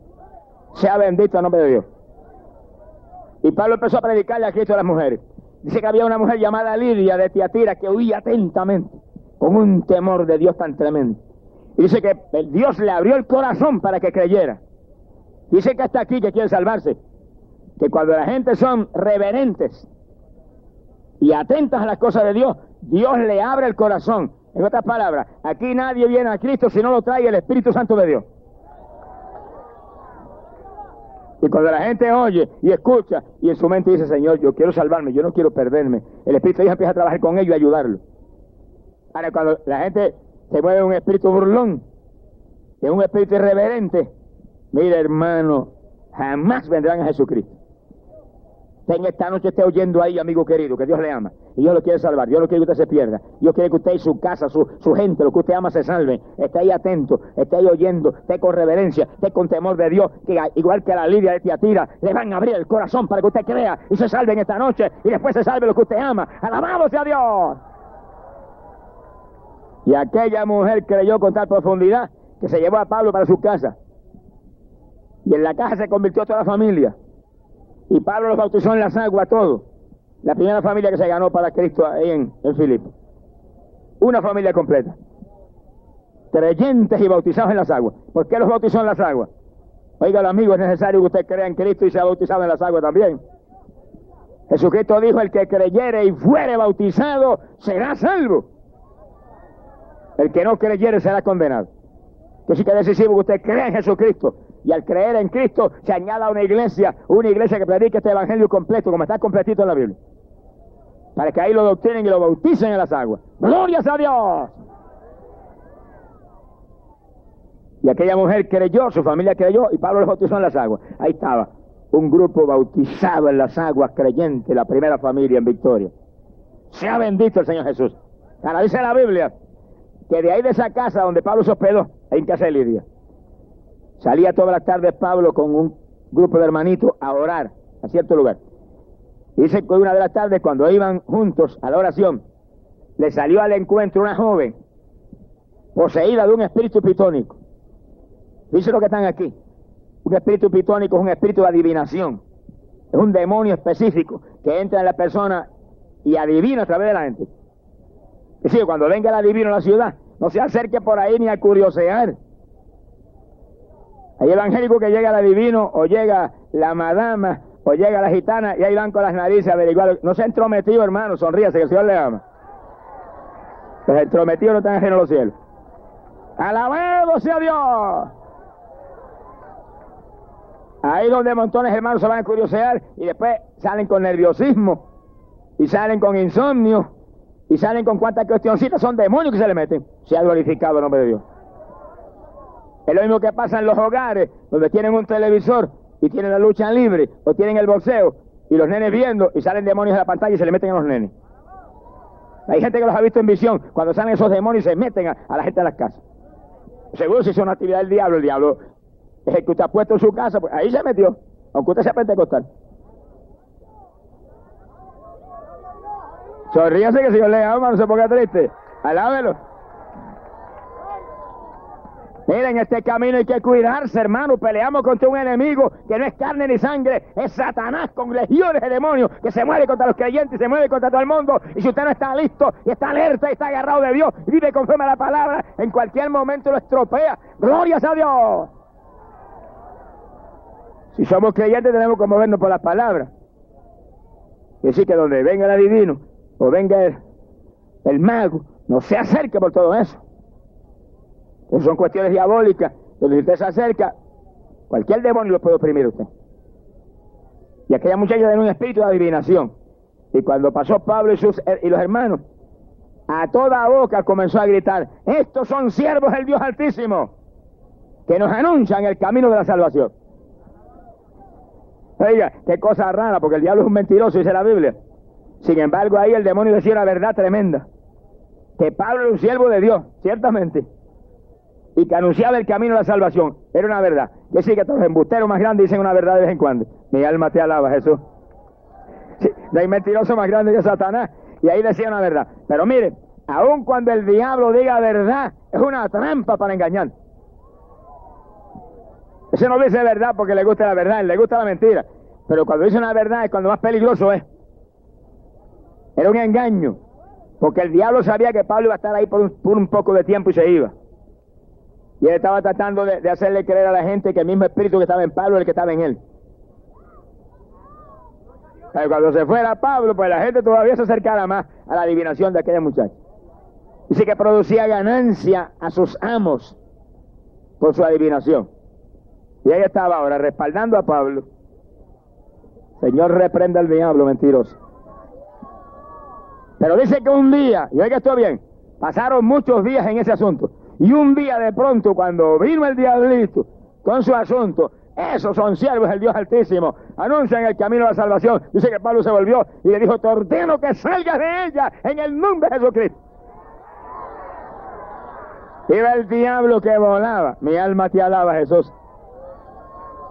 Sea bendito el nombre de Dios. Y Pablo empezó a predicarle a Cristo a las mujeres. Dice que había una mujer llamada Lidia de Tiatira que oía atentamente, con un temor de Dios tan tremendo. Dice que Dios le abrió el corazón para que creyera. Dice que está aquí, que quiere salvarse que cuando la gente son reverentes y atentas a las cosas de Dios, Dios le abre el corazón. En otras palabras, aquí nadie viene a Cristo si no lo trae el Espíritu Santo de Dios. Y cuando la gente oye y escucha y en su mente dice, Señor, yo quiero salvarme, yo no quiero perderme, el Espíritu Dios empieza a trabajar con ellos y ayudarlo. Ahora, cuando la gente se mueve un espíritu burlón, es un espíritu irreverente, mire hermano, jamás vendrán a Jesucristo en esta noche esté oyendo ahí, amigo querido, que Dios le ama. Y Dios lo quiere salvar. Dios no quiere que usted se pierda. Dios quiere que usted y su casa, su, gente, lo que usted ama, se salve. Esté ahí atento, esté ahí oyendo, esté con reverencia, esté con temor de Dios, que igual que la Lidia de Tiatira, le van a abrir el corazón para que usted crea y se salve en esta noche y después se salve lo que usted ama. Alabado sea Dios. Y aquella mujer creyó con tal profundidad que se llevó a Pablo para su casa. Y en la casa se convirtió toda la familia. Y Pablo los bautizó en las aguas, todos. La primera familia que se ganó para Cristo ahí en, en Filipo. Una familia completa. Creyentes y bautizados en las aguas. ¿Por qué los bautizó en las aguas? Oiga, amigo, es necesario que usted crea en Cristo y sea bautizado en las aguas también. Jesucristo dijo, el que creyere y fuere bautizado será salvo. El que no creyere será condenado. Sí que decisivo que usted crea en Jesucristo y al creer en Cristo se añada una iglesia, una iglesia que predique este evangelio completo, como está completito en la Biblia. Para que ahí lo doctrinen y lo bauticen en las aguas. ¡Glorias a Dios! Y aquella mujer creyó, su familia creyó, y Pablo los bautizó en las aguas. Ahí estaba, un grupo bautizado en las aguas, creyente, la primera familia en victoria. Sea bendito el Señor Jesús. Ahora dice la Biblia que de ahí de esa casa donde Pablo se hospedó, en casa de Lidia, Salía todas las tardes Pablo con un grupo de hermanitos a orar a cierto lugar. Dice que una de las tardes, cuando iban juntos a la oración, le salió al encuentro una joven poseída de un espíritu pitónico. Dice lo que están aquí. Un espíritu pitónico es un espíritu de adivinación. Es un demonio específico que entra en la persona y adivina a través de la gente. Es decir, cuando venga el adivino a la ciudad, no se acerque por ahí ni a curiosear hay evangélico que llega al adivino o llega la madama o llega la gitana y ahí van con las narices averiguar. No se ha entrometido, hermano, sonríase que el Señor le ama. Los entrometidos no están ajenos a los cielos. Alabado sea Dios. Ahí donde montones hermanos se van a curiosear y después salen con nerviosismo y salen con insomnio y salen con cuantas cuestioncitas son demonios que se le meten. Se ha glorificado el nombre de Dios. Es lo mismo que pasa en los hogares, donde tienen un televisor y tienen la lucha libre, o tienen el boxeo, y los nenes viendo, y salen demonios de la pantalla y se le meten a los nenes. Hay gente que los ha visto en visión, cuando salen esos demonios y se meten a, la gente de las casas. seguro si es una actividad del diablo, el diablo es el que usted ha puesto en su casa, pues ahí se metió, aunque usted sea pentecostal. Sonríase que el Señor le ama, no se ponga triste. Alábelo. Miren, este camino hay que cuidarse, hermano. Peleamos contra un enemigo que no es carne ni sangre, es Satanás con legiones de demonios que se mueve contra los creyentes se mueve contra todo el mundo. Y si usted no está listo y está alerta y está agarrado de Dios y vive conforme a la palabra, en cualquier momento lo estropea. ¡Glorias a Dios! Si somos creyentes tenemos que movernos por las palabras. Y decir que donde venga el adivino o venga el, el mago, no se acerque por todo eso. Son cuestiones diabólicas, donde usted se acerca, cualquier demonio lo puede oprimir usted. Y aquella muchacha tenía un espíritu de adivinación. Y cuando pasó Pablo y, sus, y los hermanos, a toda boca comenzó a gritar, estos son siervos del Dios Altísimo, que nos anuncian el camino de la salvación. Oiga, qué cosa rara, porque el diablo es un mentiroso, dice la Biblia. Sin embargo, ahí el demonio decía una verdad tremenda. Que Pablo era un siervo de Dios, ciertamente. Y que anunciaba el camino de la salvación. Era una verdad. Que sí, que todos los embusteros más grandes dicen una verdad de vez en cuando. Mi alma te alaba, Jesús. Sí, hay mentiroso más grande que Satanás. Y ahí decía una verdad. Pero mire, aun cuando el diablo diga verdad, es una trampa para engañar. Ese no dice verdad porque le gusta la verdad, le gusta la mentira. Pero cuando dice una verdad es cuando más peligroso es. Era un engaño. Porque el diablo sabía que Pablo iba a estar ahí por un, poco de tiempo y se iba. Y él estaba tratando de, hacerle creer a la gente que el mismo espíritu que estaba en Pablo es el que estaba en él. Pero cuando se fuera Pablo, pues la gente todavía se acercara más a la adivinación de aquella muchacha. Dice que producía ganancia a sus amos por su adivinación. Y ella estaba ahora respaldando a Pablo. Señor, reprenda al diablo mentiroso. Pero dice que un día, y oiga esto bien, pasaron muchos días en ese asunto. Y un día de pronto, cuando vino el diablito con su asunto, esos son siervos del Dios Altísimo, anuncian el camino a la salvación. Dice que Pablo se volvió y le dijo, te ordeno que salgas de ella en el nombre de Jesucristo. Iba el diablo que volaba. Mi alma te alaba, Jesús.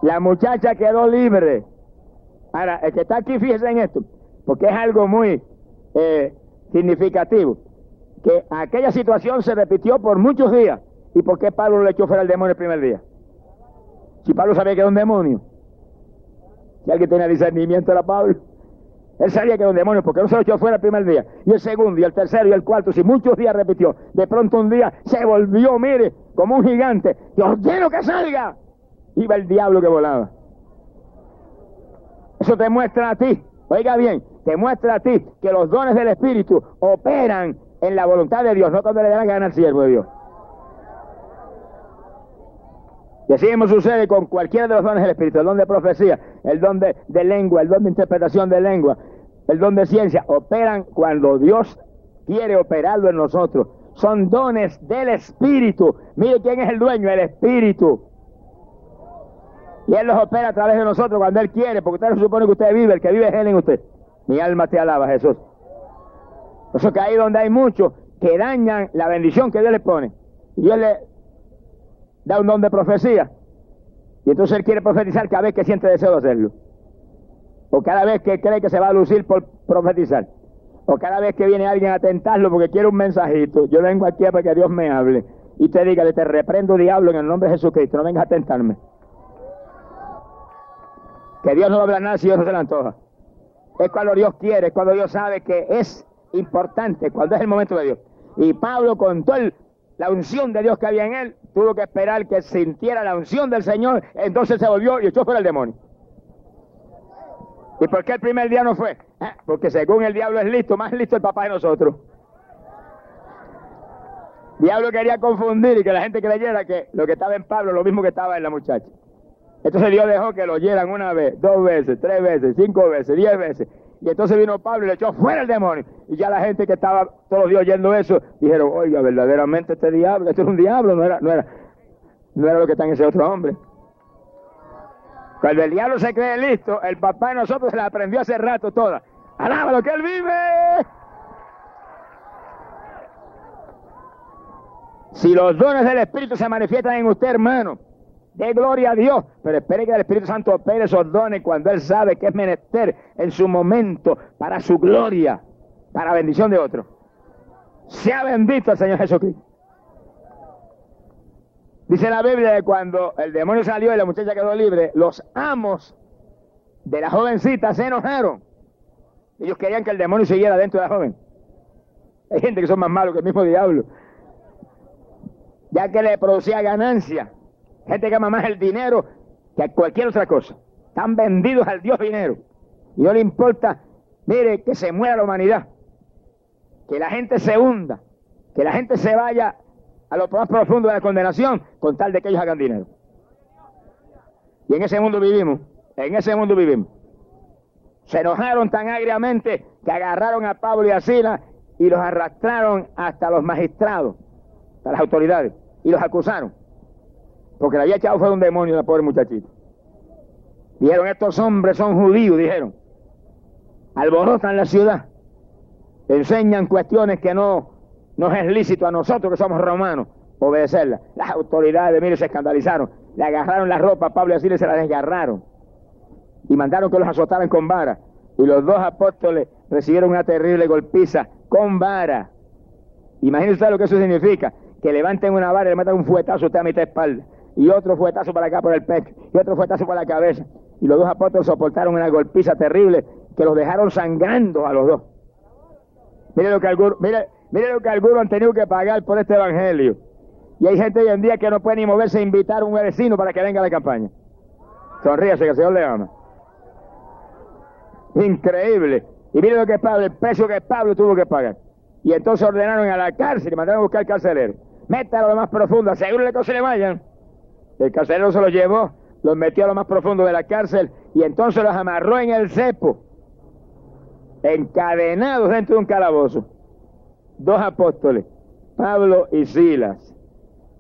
La muchacha quedó libre. Ahora, el que está aquí, fíjese en esto, porque es algo muy eh, significativo. Que aquella situación se repitió por muchos días. ¿Y por qué Pablo le echó fuera el demonio el primer día? Si Pablo sabía que era un demonio. Si alguien tenía discernimiento era Pablo. Él sabía que era un demonio, porque no se lo echó fuera el primer día. Y el segundo, y el tercero, y el cuarto, si muchos días repitió. De pronto un día se volvió, mire, como un gigante. Yo quiero que salga iba el diablo que volaba. Eso te muestra a ti, oiga bien, te muestra a ti que los dones del Espíritu operan en la voluntad de Dios, no cuando le dan gana al siervo de Dios. Y así mismo sucede con cualquiera de los dones del Espíritu, el don de profecía, el don de, de, lengua, el don de interpretación de lengua, el don de ciencia, operan cuando Dios quiere operarlo en nosotros. Son dones del Espíritu. Mire quién es el dueño, el Espíritu. Y Él los opera a través de nosotros cuando Él quiere, porque usted no supone que usted vive, el que vive es Él en usted. Mi alma te alaba, Jesús. Eso que ahí donde hay muchos que dañan la bendición que Dios le pone. Y Dios le da un don de profecía. Y entonces Él quiere profetizar cada vez que siente deseo de hacerlo. O cada vez que cree que se va a lucir por profetizar. O cada vez que viene alguien a tentarlo porque quiere un mensajito. Yo vengo aquí para que Dios me hable. Y te diga, te reprendo diablo en el nombre de Jesucristo. No vengas a tentarme. Que Dios no habla nada si Dios no se le antoja. Es cuando Dios quiere, es cuando Dios sabe que es importante, cuando es el momento de Dios. Y Pablo, con toda la unción de Dios que había en él, tuvo que esperar que sintiera la unción del Señor, entonces se volvió y echó fuera el demonio. ¿Y por qué el primer día no fue? Ah, porque según el diablo es listo, más listo el papá de nosotros. El diablo quería confundir y que la gente creyera que lo que estaba en Pablo lo mismo que estaba en la muchacha. Entonces Dios dejó que lo oyeran una vez, dos veces, tres veces, cinco veces, diez veces. Y entonces vino Pablo y le echó fuera el demonio. Y ya la gente que estaba todos los días oyendo eso, dijeron, oiga, verdaderamente este diablo, este es un diablo, no era, no era, no era lo que está en ese otro hombre. Cuando el diablo se cree listo, el papá de nosotros se la aprendió hace rato toda. Alaba lo que él vive. Si los dones del Espíritu se manifiestan en usted, hermano, de gloria a Dios, pero espere que el Espíritu Santo opere esos dones cuando Él sabe que es menester en su momento para su gloria, para bendición de otros. Sea bendito el Señor Jesucristo. Dice la Biblia que cuando el demonio salió y la muchacha quedó libre, los amos de la jovencita se enojaron. Ellos querían que el demonio siguiera dentro de la joven. Hay gente que son más malos que el mismo diablo. Ya que le producía ganancia. Gente que ama más el dinero que cualquier otra cosa. Están vendidos al Dios dinero. Y no le importa, mire, que se muera la humanidad. Que la gente se hunda. Que la gente se vaya a lo más profundo de la condenación con tal de que ellos hagan dinero. Y en ese mundo vivimos. En ese mundo vivimos. Se enojaron tan agriamente que agarraron a Pablo y a Sila y los arrastraron hasta los magistrados, hasta las autoridades, y los acusaron. Porque le había echado fue un demonio la pobre muchachita. Dijeron, estos hombres son judíos, dijeron. Alborotan la ciudad. Enseñan cuestiones que no nos es lícito a nosotros que somos romanos obedecerlas. Las autoridades, mire, se escandalizaron. Le agarraron la ropa a Pablo y así se la desgarraron y mandaron que los azotaran con vara. Y los dos apóstoles recibieron una terrible golpiza con vara. Imagínense lo que eso significa. Que levanten una vara y le metan un fuetazo a usted a mitad de espalda. Y otro fuetazo para acá por el pecho. Y otro fuetazo por la cabeza. Y los dos apóstoles soportaron una golpiza terrible que los dejaron sangrando a los dos. Mire lo que algunos, mire, mire lo que algunos han tenido que pagar por este evangelio. Y hay gente hoy en día que no puede ni moverse e invitar a un vecino para que venga a la campaña. Sonríase que el Señor le ama. Increíble. Y mire lo que es Pablo, el precio que Pablo tuvo que pagar. Y entonces ordenaron a la cárcel y mandaron a buscar al carcelero. Métalo a lo más profundo, asegúrele que se le vayan. El carcelero se los llevó, los metió a lo más profundo de la cárcel y entonces los amarró en el cepo, encadenados dentro de un calabozo. Dos apóstoles, Pablo y Silas.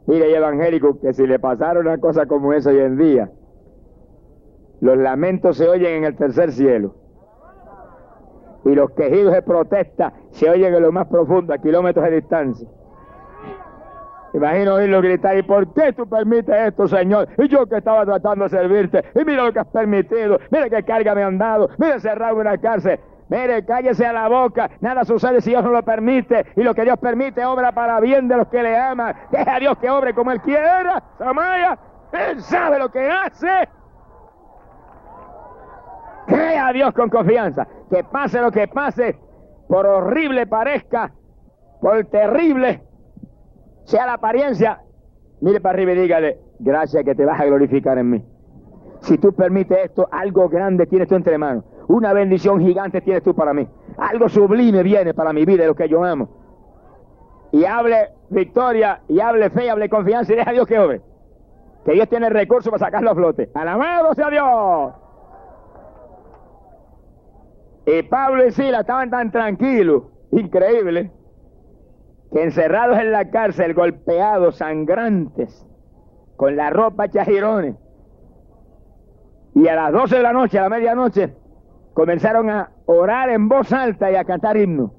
Mire, evangélico, que si le pasara una cosa como esa hoy en día, los lamentos se oyen en el tercer cielo y los quejidos de protesta se oyen en lo más profundo, a kilómetros de distancia. Imagino oírlo gritar, ¿y por qué tú permites esto, Señor? Y yo que estaba tratando de servirte, y mira lo que has permitido, mira qué carga me han dado, mira cerrado en una cárcel. Mire, cállese a la boca, nada sucede si Dios no lo permite, y lo que Dios permite obra para bien de los que le aman. Deja a Dios que obre como Él quiera, Samaya, Él sabe lo que hace. Crea a Dios con confianza. Que pase lo que pase, por horrible parezca, por terrible sea la apariencia, mire para arriba y dígale, gracias que te vas a glorificar en mí. Si tú permites esto, algo grande tienes tú entre manos. Una bendición gigante tienes tú para mí. Algo sublime viene para mi vida, lo que yo amo. Y hable victoria, y hable fe, y hable confianza, y deja a Dios que obre. Que Dios tiene recursos para sacarlo a flote. Alabado sea Dios. Y Pablo y Sila estaban tan tranquilos, increíble, que encerrados en la cárcel, golpeados, sangrantes, con la ropa chajirones. Y a las 12 de la noche, a la medianoche, comenzaron a orar en voz alta y a cantar himnos.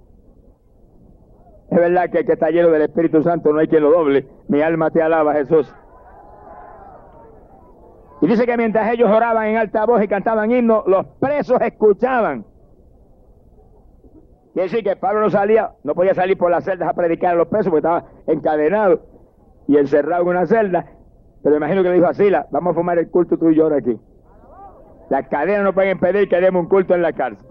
Es verdad que el que está lleno del Espíritu Santo no hay quien lo doble. Mi alma te alaba, Jesús. Y dice que mientras ellos oraban en alta voz y cantaban himnos, los presos escuchaban. Quiere decir que Pablo no salía, no podía salir por las celdas a predicar a los presos porque estaba encadenado y encerrado en una celda. Pero imagino que le dijo a Sila, vamos a formar el culto tú y yo ahora aquí. Las cadenas no pueden impedir que demos un culto en la cárcel.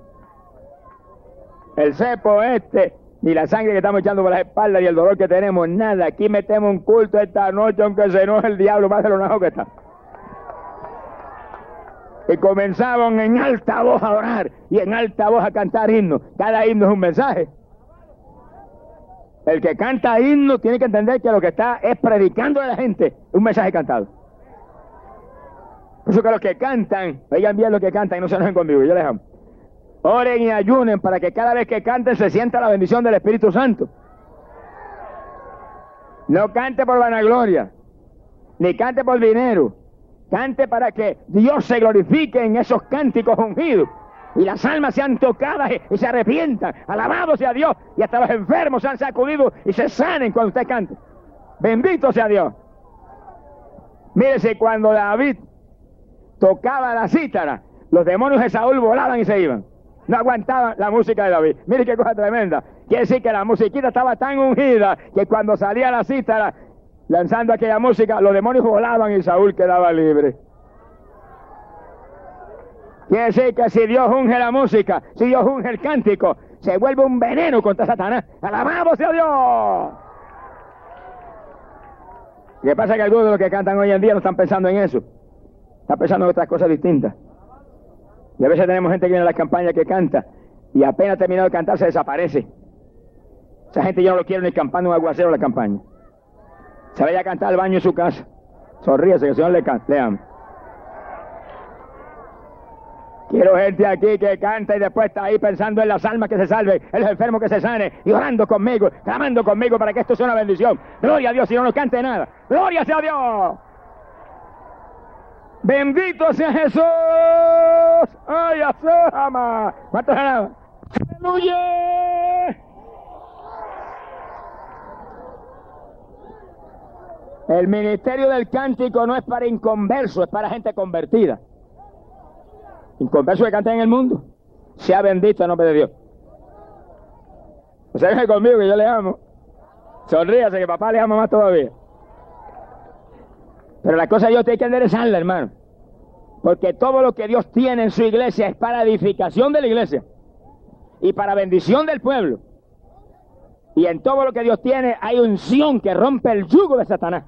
El cepo este, ni la sangre que estamos echando por las espaldas y el dolor que tenemos, nada. Aquí metemos un culto esta noche, aunque se enoje el diablo más de lo que está y comenzaban en alta voz a orar y en alta voz a cantar himnos. Cada himno es un mensaje. El que canta himno tiene que entender que lo que está es predicando a la gente un mensaje cantado. Por eso que los que cantan, oigan bien lo que cantan y no se enojen conmigo, yo les amo. Oren y ayunen para que cada vez que canten se sienta la bendición del Espíritu Santo. No cante por vanagloria, ni cante por dinero, Cante para que Dios se glorifique en esos cánticos ungidos. Y las almas sean tocadas y se arrepientan. Alabado sea Dios. Y hasta los enfermos sean sacudidos y se sanen cuando usted cante. Bendito sea Dios. Mírese, cuando David tocaba la cítara, los demonios de Saúl volaban y se iban. No aguantaban la música de David. Mire qué cosa tremenda. Quiere decir que la musiquita estaba tan ungida que cuando salía la cítara lanzando aquella música, los demonios volaban y Saúl quedaba libre. Quiere decir que si Dios unge la música, si Dios unge el cántico, se vuelve un veneno contra Satanás. ¡Alabado sea Dios! Lo que pasa que algunos de los que cantan hoy en día no están pensando en eso. Están pensando en otras cosas distintas. Y a veces tenemos gente que viene a las campañas que canta y apenas terminado de cantar se desaparece. Esa gente ya no lo quiere ni campando un aguacero en la campaña. Se vaya a cantar al baño en su casa. Sonríese que el Señor le, ama. Quiero gente aquí que canta y después está ahí pensando en las almas que se salven, en los enfermos que se sane, y orando conmigo, clamando conmigo para que esto sea una bendición. Gloria a Dios, si no nos cante nada. Gloria sea Dios. Bendito sea Jesús. Ay, ama. ¿Cuántos? Aleluya. El ministerio del cántico no es para inconversos, es para gente convertida. Inconversos que cantan en el mundo. Sea bendito el nombre de Dios. O sea, conmigo que yo le amo. Sonríase que papá le ama más todavía. Pero la cosa Dios tiene que enderezarla, hermano. Porque todo lo que Dios tiene en su iglesia es para edificación de la iglesia. Y para bendición del pueblo. Y en todo lo que Dios tiene hay unción que rompe el yugo de Satanás.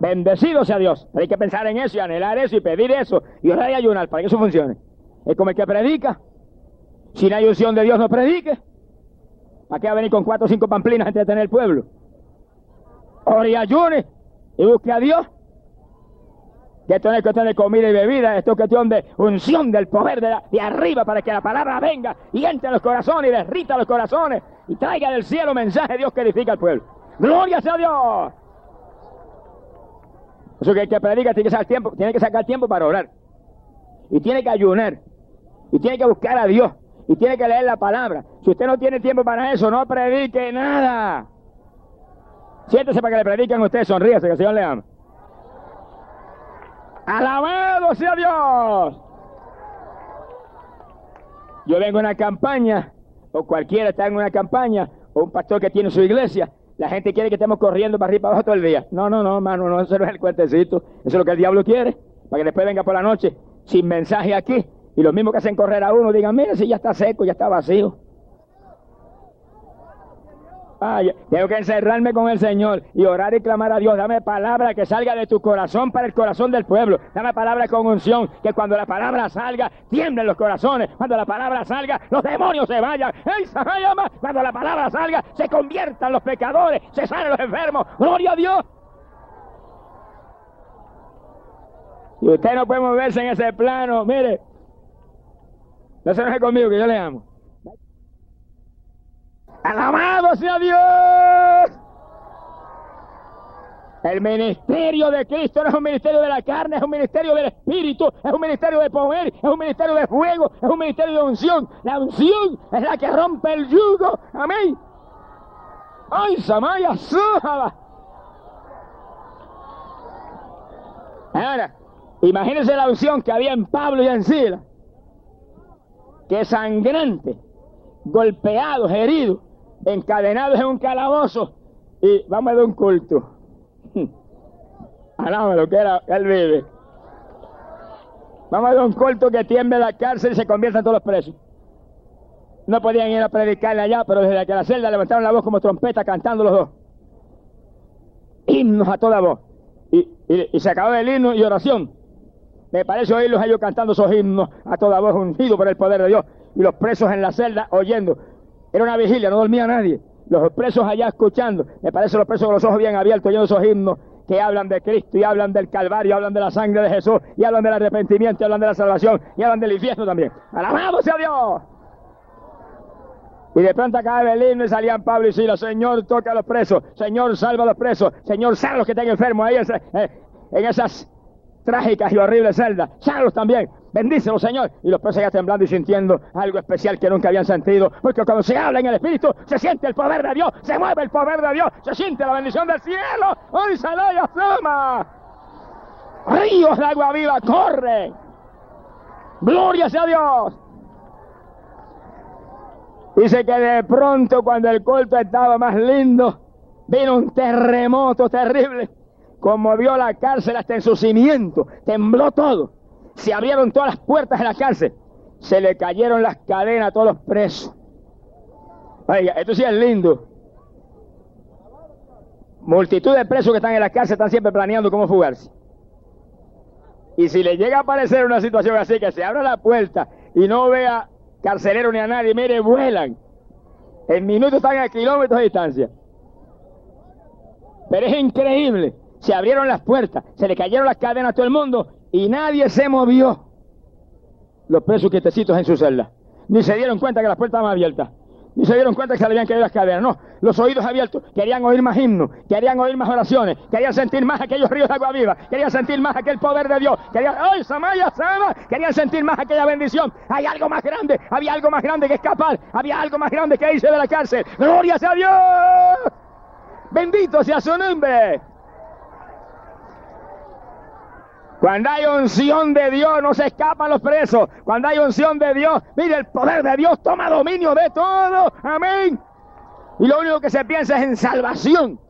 Bendecido sea Dios. hay que pensar en eso y anhelar eso y pedir eso y orar y ayunar para que eso funcione. Es como el que predica. Si no hay unción de Dios, no predique. ¿Para qué va a venir con cuatro o cinco pamplinas antes de tener el pueblo? Ore y ayune y busque a Dios. Que es cuestión de comida y bebida, esto es cuestión de unción del poder de, de arriba para que la palabra venga y entre a los corazones y derrita los corazones y traiga del cielo mensaje de Dios que edifica al pueblo. Gloria sea Dios. Eso que el que predica tiene que sacar tiempo, tiene que sacar tiempo para orar. Y tiene que ayunar. Y tiene que buscar a Dios. Y tiene que leer la palabra. Si usted no tiene tiempo para eso, no predique nada. Siéntese para que le prediquen a usted, sonríese, que el Señor le ama. Alabado sea Dios. Yo vengo a una campaña, o cualquiera está en una campaña, o un pastor que tiene su iglesia, la gente quiere que estemos corriendo para arriba para abajo todo el día. No, no, no, hermano, no, eso no es el cuentecito. Eso es lo que el diablo quiere. Para que después venga por la noche sin mensaje aquí. Y los mismos que hacen correr a uno digan, mira, si ya está seco, ya está vacío. Tengo que encerrarme con el Señor y orar y clamar a Dios. Dame palabra que salga de tu corazón para el corazón del pueblo. Dame palabra con unción. Que cuando la palabra salga, tiemblen los corazones. Cuando la palabra salga, los demonios se vayan. Cuando la palabra salga, se conviertan los pecadores, se salen los enfermos. Gloria a Dios. Y usted no puede moverse en ese plano. Mire, no se enoje conmigo que yo le amo. Alabado sea Dios. El ministerio de Cristo no es un ministerio de la carne, es un ministerio del Espíritu, es un ministerio de poder, es un ministerio de fuego, es un ministerio de unción. La unción es la que rompe el yugo. Amén. ¡Ay, Samaya, sújala! Ahora, imagínense la unción que había en Pablo y en Sila. Que sangrante, golpeados, heridos, encadenados en un calabozo y vamos a dar un culto. Alaba lo que era, él vive. Vamos a dar un culto que tiemble la cárcel y se convierta todos los presos. No podían ir a predicarle allá, pero desde que la celda levantaron la voz como trompeta cantando los dos. Himnos a toda voz. Y, y se acabó el himno y oración. Me parece oírlos ellos cantando esos himnos a toda voz, ungidos por el poder de Dios. Y los presos en la celda oyendo. Era una vigilia, no dormía nadie. Los presos allá escuchando. Me parece los presos con los ojos bien abiertos, oyendo esos himnos que hablan de Cristo y hablan del Calvario, hablan de la sangre de Jesús y hablan del arrepentimiento y hablan de la salvación y hablan del infierno también. ¡Alabado sea Dios! Y de pronto acá el himno y salían Pablo y Silas, Señor, toca a los presos, Señor, salva a los presos, Señor, salva a los que están enfermos ahí eh, en esas trágicas y horribles celdas, salva también. Bendícelo, Señor. Y los presos ya temblando y sintiendo algo especial que nunca habían sentido. Porque cuando se habla en el Espíritu, se siente el poder de Dios, se mueve el poder de Dios, se siente la bendición del cielo. ¡Hoy y asoma! Ríos de agua viva corren. Gloria sea Dios. Dice que de pronto cuando el culto estaba más lindo, vino un terremoto terrible. Conmovió la cárcel hasta en su cimiento. Tembló todo. Se abrieron todas las puertas de la cárcel. Se le cayeron las cadenas a todos los presos. Oiga, esto sí es lindo. Multitud de presos que están en la cárcel están siempre planeando cómo fugarse. Y si le llega a aparecer una situación así, que se abra la puerta y no vea carcelero ni a nadie, mire, vuelan. En minutos están a kilómetros de distancia. Pero es increíble. Se abrieron las puertas, se le cayeron las cadenas a todo el mundo y nadie se movió. Los presos quietecitos en su celda. Ni se dieron cuenta que las puertas estaban abiertas. Ni se dieron cuenta que se habían caído las cadenas. No, los oídos abiertos. Querían oír más himnos, querían oír más oraciones, querían sentir más aquellos ríos de agua viva, querían sentir más aquel poder de Dios. Querían, ¡ay, Samaya, Sama! Querían sentir más aquella bendición. Hay algo más grande, había algo más grande que escapar, había algo más grande que irse de la cárcel. ¡Gloria sea Dios! Bendito sea su nombre. Cuando hay unción de Dios, no se escapan los presos. Cuando hay unción de Dios, mire, el poder de Dios toma dominio de todo. Amén. Y lo único que se piensa es en salvación.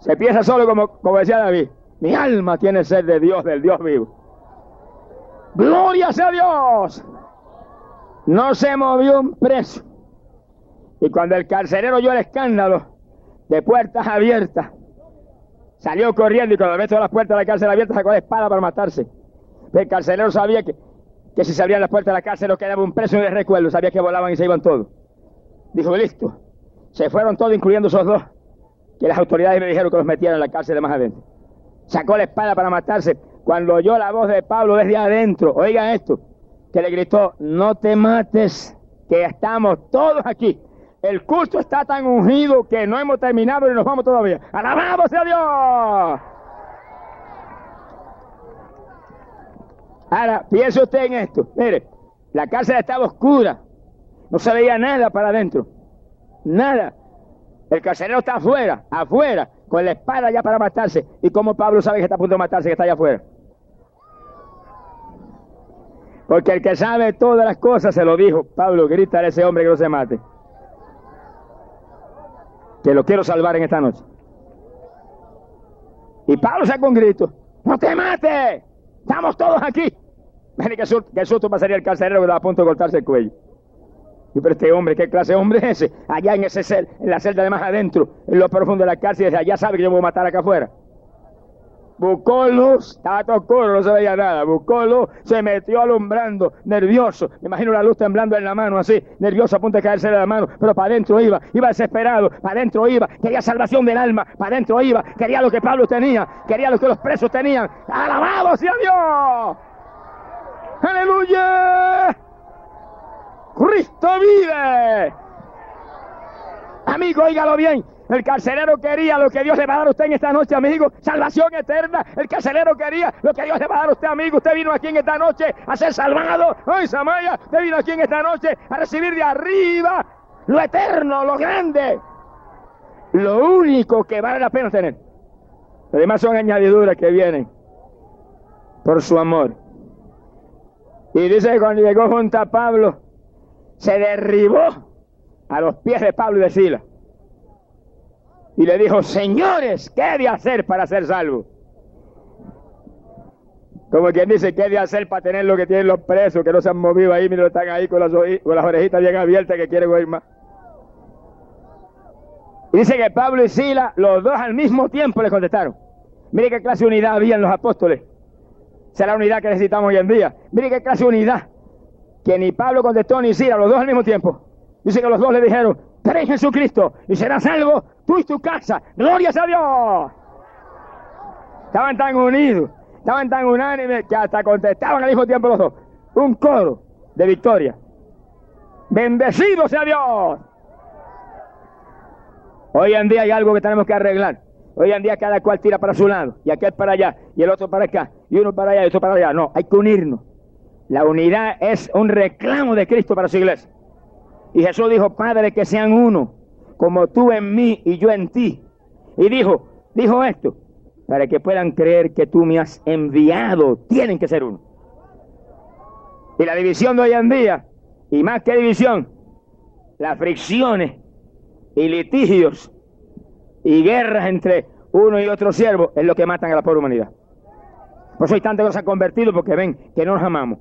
Se piensa solo como, como decía David. Mi alma tiene sed de Dios, del Dios vivo. Gloria sea Dios. No se movió un preso. Y cuando el carcelero oyó el escándalo de puertas abiertas, Salió corriendo y cuando ve todas las puertas de la cárcel abiertas sacó la espada para matarse. El carcelero sabía que, que si se abrían las puertas de la cárcel no quedaba un preso de recuerdo, sabía que volaban y se iban todos. Dijo, listo. Se fueron todos, incluyendo esos dos, que las autoridades me dijeron que los metieran en la cárcel de más adentro. Sacó la espada para matarse. Cuando oyó la voz de Pablo desde adentro, oigan esto, que le gritó, no te mates, que estamos todos aquí. El culto está tan ungido que no hemos terminado y nos vamos todavía. ¡Alabado sea Dios! Ahora, piense usted en esto. Mire, la cárcel estaba oscura. No se veía nada para adentro. Nada. El carcelero está afuera, afuera, con la espada ya para matarse. ¿Y cómo Pablo sabe que está a punto de matarse, que está allá afuera? Porque el que sabe todas las cosas se lo dijo. Pablo, grita a ese hombre que no se mate que lo quiero salvar en esta noche. Y Pablo sacó un grito, no te mates, estamos todos aquí. Mire qué susto, qué susto pasaría el carcelero que estaba a punto de cortarse el cuello. Y pero este hombre, ¿qué clase de hombre es ese? Allá en ese cel, en la celda de más adentro, en lo profundo de la cárcel, desde allá sabe que yo me voy a matar acá afuera. Buscó luz, estaba todo no se veía nada. Buscó luz, se metió alumbrando, nervioso. Me imagino la luz temblando en la mano, así, nervioso a punto de caerse de la mano, pero para adentro iba, iba desesperado, para adentro iba, quería salvación del alma, para adentro iba, quería lo que Pablo tenía, quería lo que los presos tenían. ¡Alabado sea Dios! ¡Aleluya! ¡Cristo vive! Amigo, óigalo bien, el carcelero quería lo que Dios le va a dar a usted en esta noche, amigo. Salvación eterna. El carcelero quería lo que Dios le va a dar a usted, amigo. Usted vino aquí en esta noche a ser salvado. Ay, Samaya, usted vino aquí en esta noche a recibir de arriba lo eterno, lo grande. Lo único que vale la pena tener. Además son añadiduras que vienen por su amor. Y dice que cuando llegó junto a Pablo, se derribó a los pies de Pablo y de Sila y le dijo, señores, ¿qué he de hacer para ser salvo? Como quien dice, ¿qué de hacer para tener lo que tienen los presos, que no se han movido ahí, mira, están ahí con las, con las orejitas bien abiertas que quieren oír más? dice que Pablo y Sila, los dos al mismo tiempo le contestaron. Mire qué clase de unidad había en los apóstoles. Será la unidad que necesitamos hoy en día. Mire qué clase de unidad. Que ni Pablo contestó ni Sila, los dos al mismo tiempo. Dice que los dos le dijeron, cree en Jesucristo y serás salvo tú y tu casa. Gloria a Dios. Estaban tan unidos, estaban tan unánimes que hasta contestaban al mismo tiempo los dos. Un coro de victoria. Bendecido sea Dios. Hoy en día hay algo que tenemos que arreglar. Hoy en día cada cual tira para su lado, y aquel para allá, y el otro para acá, y uno para allá, y otro para allá. No, hay que unirnos. La unidad es un reclamo de Cristo para su iglesia. Y Jesús dijo, Padre, que sean uno, como tú en mí y yo en ti. Y dijo, dijo esto, para que puedan creer que tú me has enviado, tienen que ser uno. Y la división de hoy en día, y más que división, las fricciones y litigios y guerras entre uno y otro siervo es lo que matan a la pobre humanidad. Por eso hay tanta cosa convertido porque ven que no nos amamos.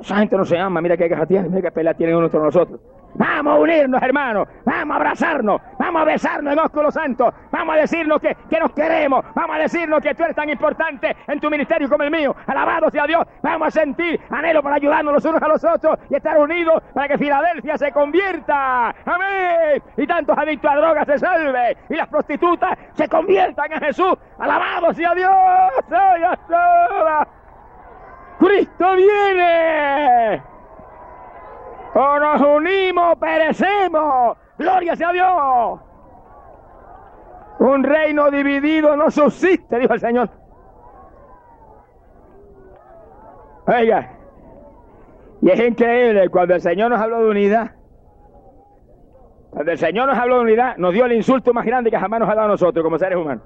Esa gente no se ama, mira qué guerra tiene, mira qué pelea tienen uno entre nosotros. Vamos a unirnos, hermanos. Vamos a abrazarnos. Vamos a besarnos en ósculo santo. Vamos a decirnos que, que, nos queremos. Vamos a decirnos que tú eres tan importante en tu ministerio como el mío. Alabado sea Dios. Vamos a sentir anhelo para ayudarnos los unos a los otros y estar unidos para que Filadelfia se convierta. Amén. Y tantos adictos a drogas se salve. Y las prostitutas se conviertan en Jesús. Alabado sea Dios. Cristo viene o nos unimos, perecemos. Gloria sea Dios. Un reino dividido no subsiste, dijo el Señor. Oiga, y es increíble cuando el Señor nos habló de unidad. Cuando el Señor nos habló de unidad, nos dio el insulto más grande que jamás nos ha dado a nosotros como seres humanos.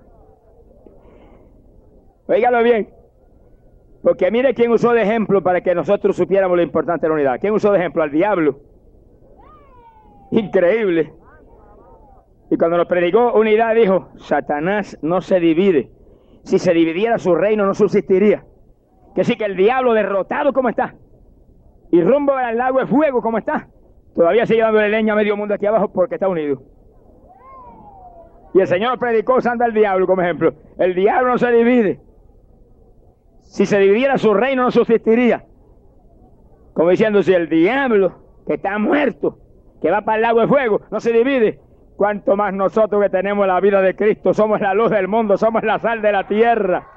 Óigalo bien. Porque mire quién usó de ejemplo para que nosotros supiéramos lo importante de la unidad. ¿Quién usó de ejemplo? Al diablo. Increíble. Y cuando nos predicó unidad dijo, Satanás no se divide. Si se dividiera su reino no subsistiría. Que sí que el diablo derrotado como está. Y rumbo al lago de fuego como está. Todavía sigue dándole leña a medio mundo aquí abajo porque está unido. Y el Señor predicó usando al diablo como ejemplo. El diablo no se divide. Si se dividiera su reino no subsistiría. Como diciendo, si el diablo que está muerto, que va para el lago de fuego, no se divide, cuanto más nosotros que tenemos la vida de Cristo, somos la luz del mundo, somos la sal de la tierra.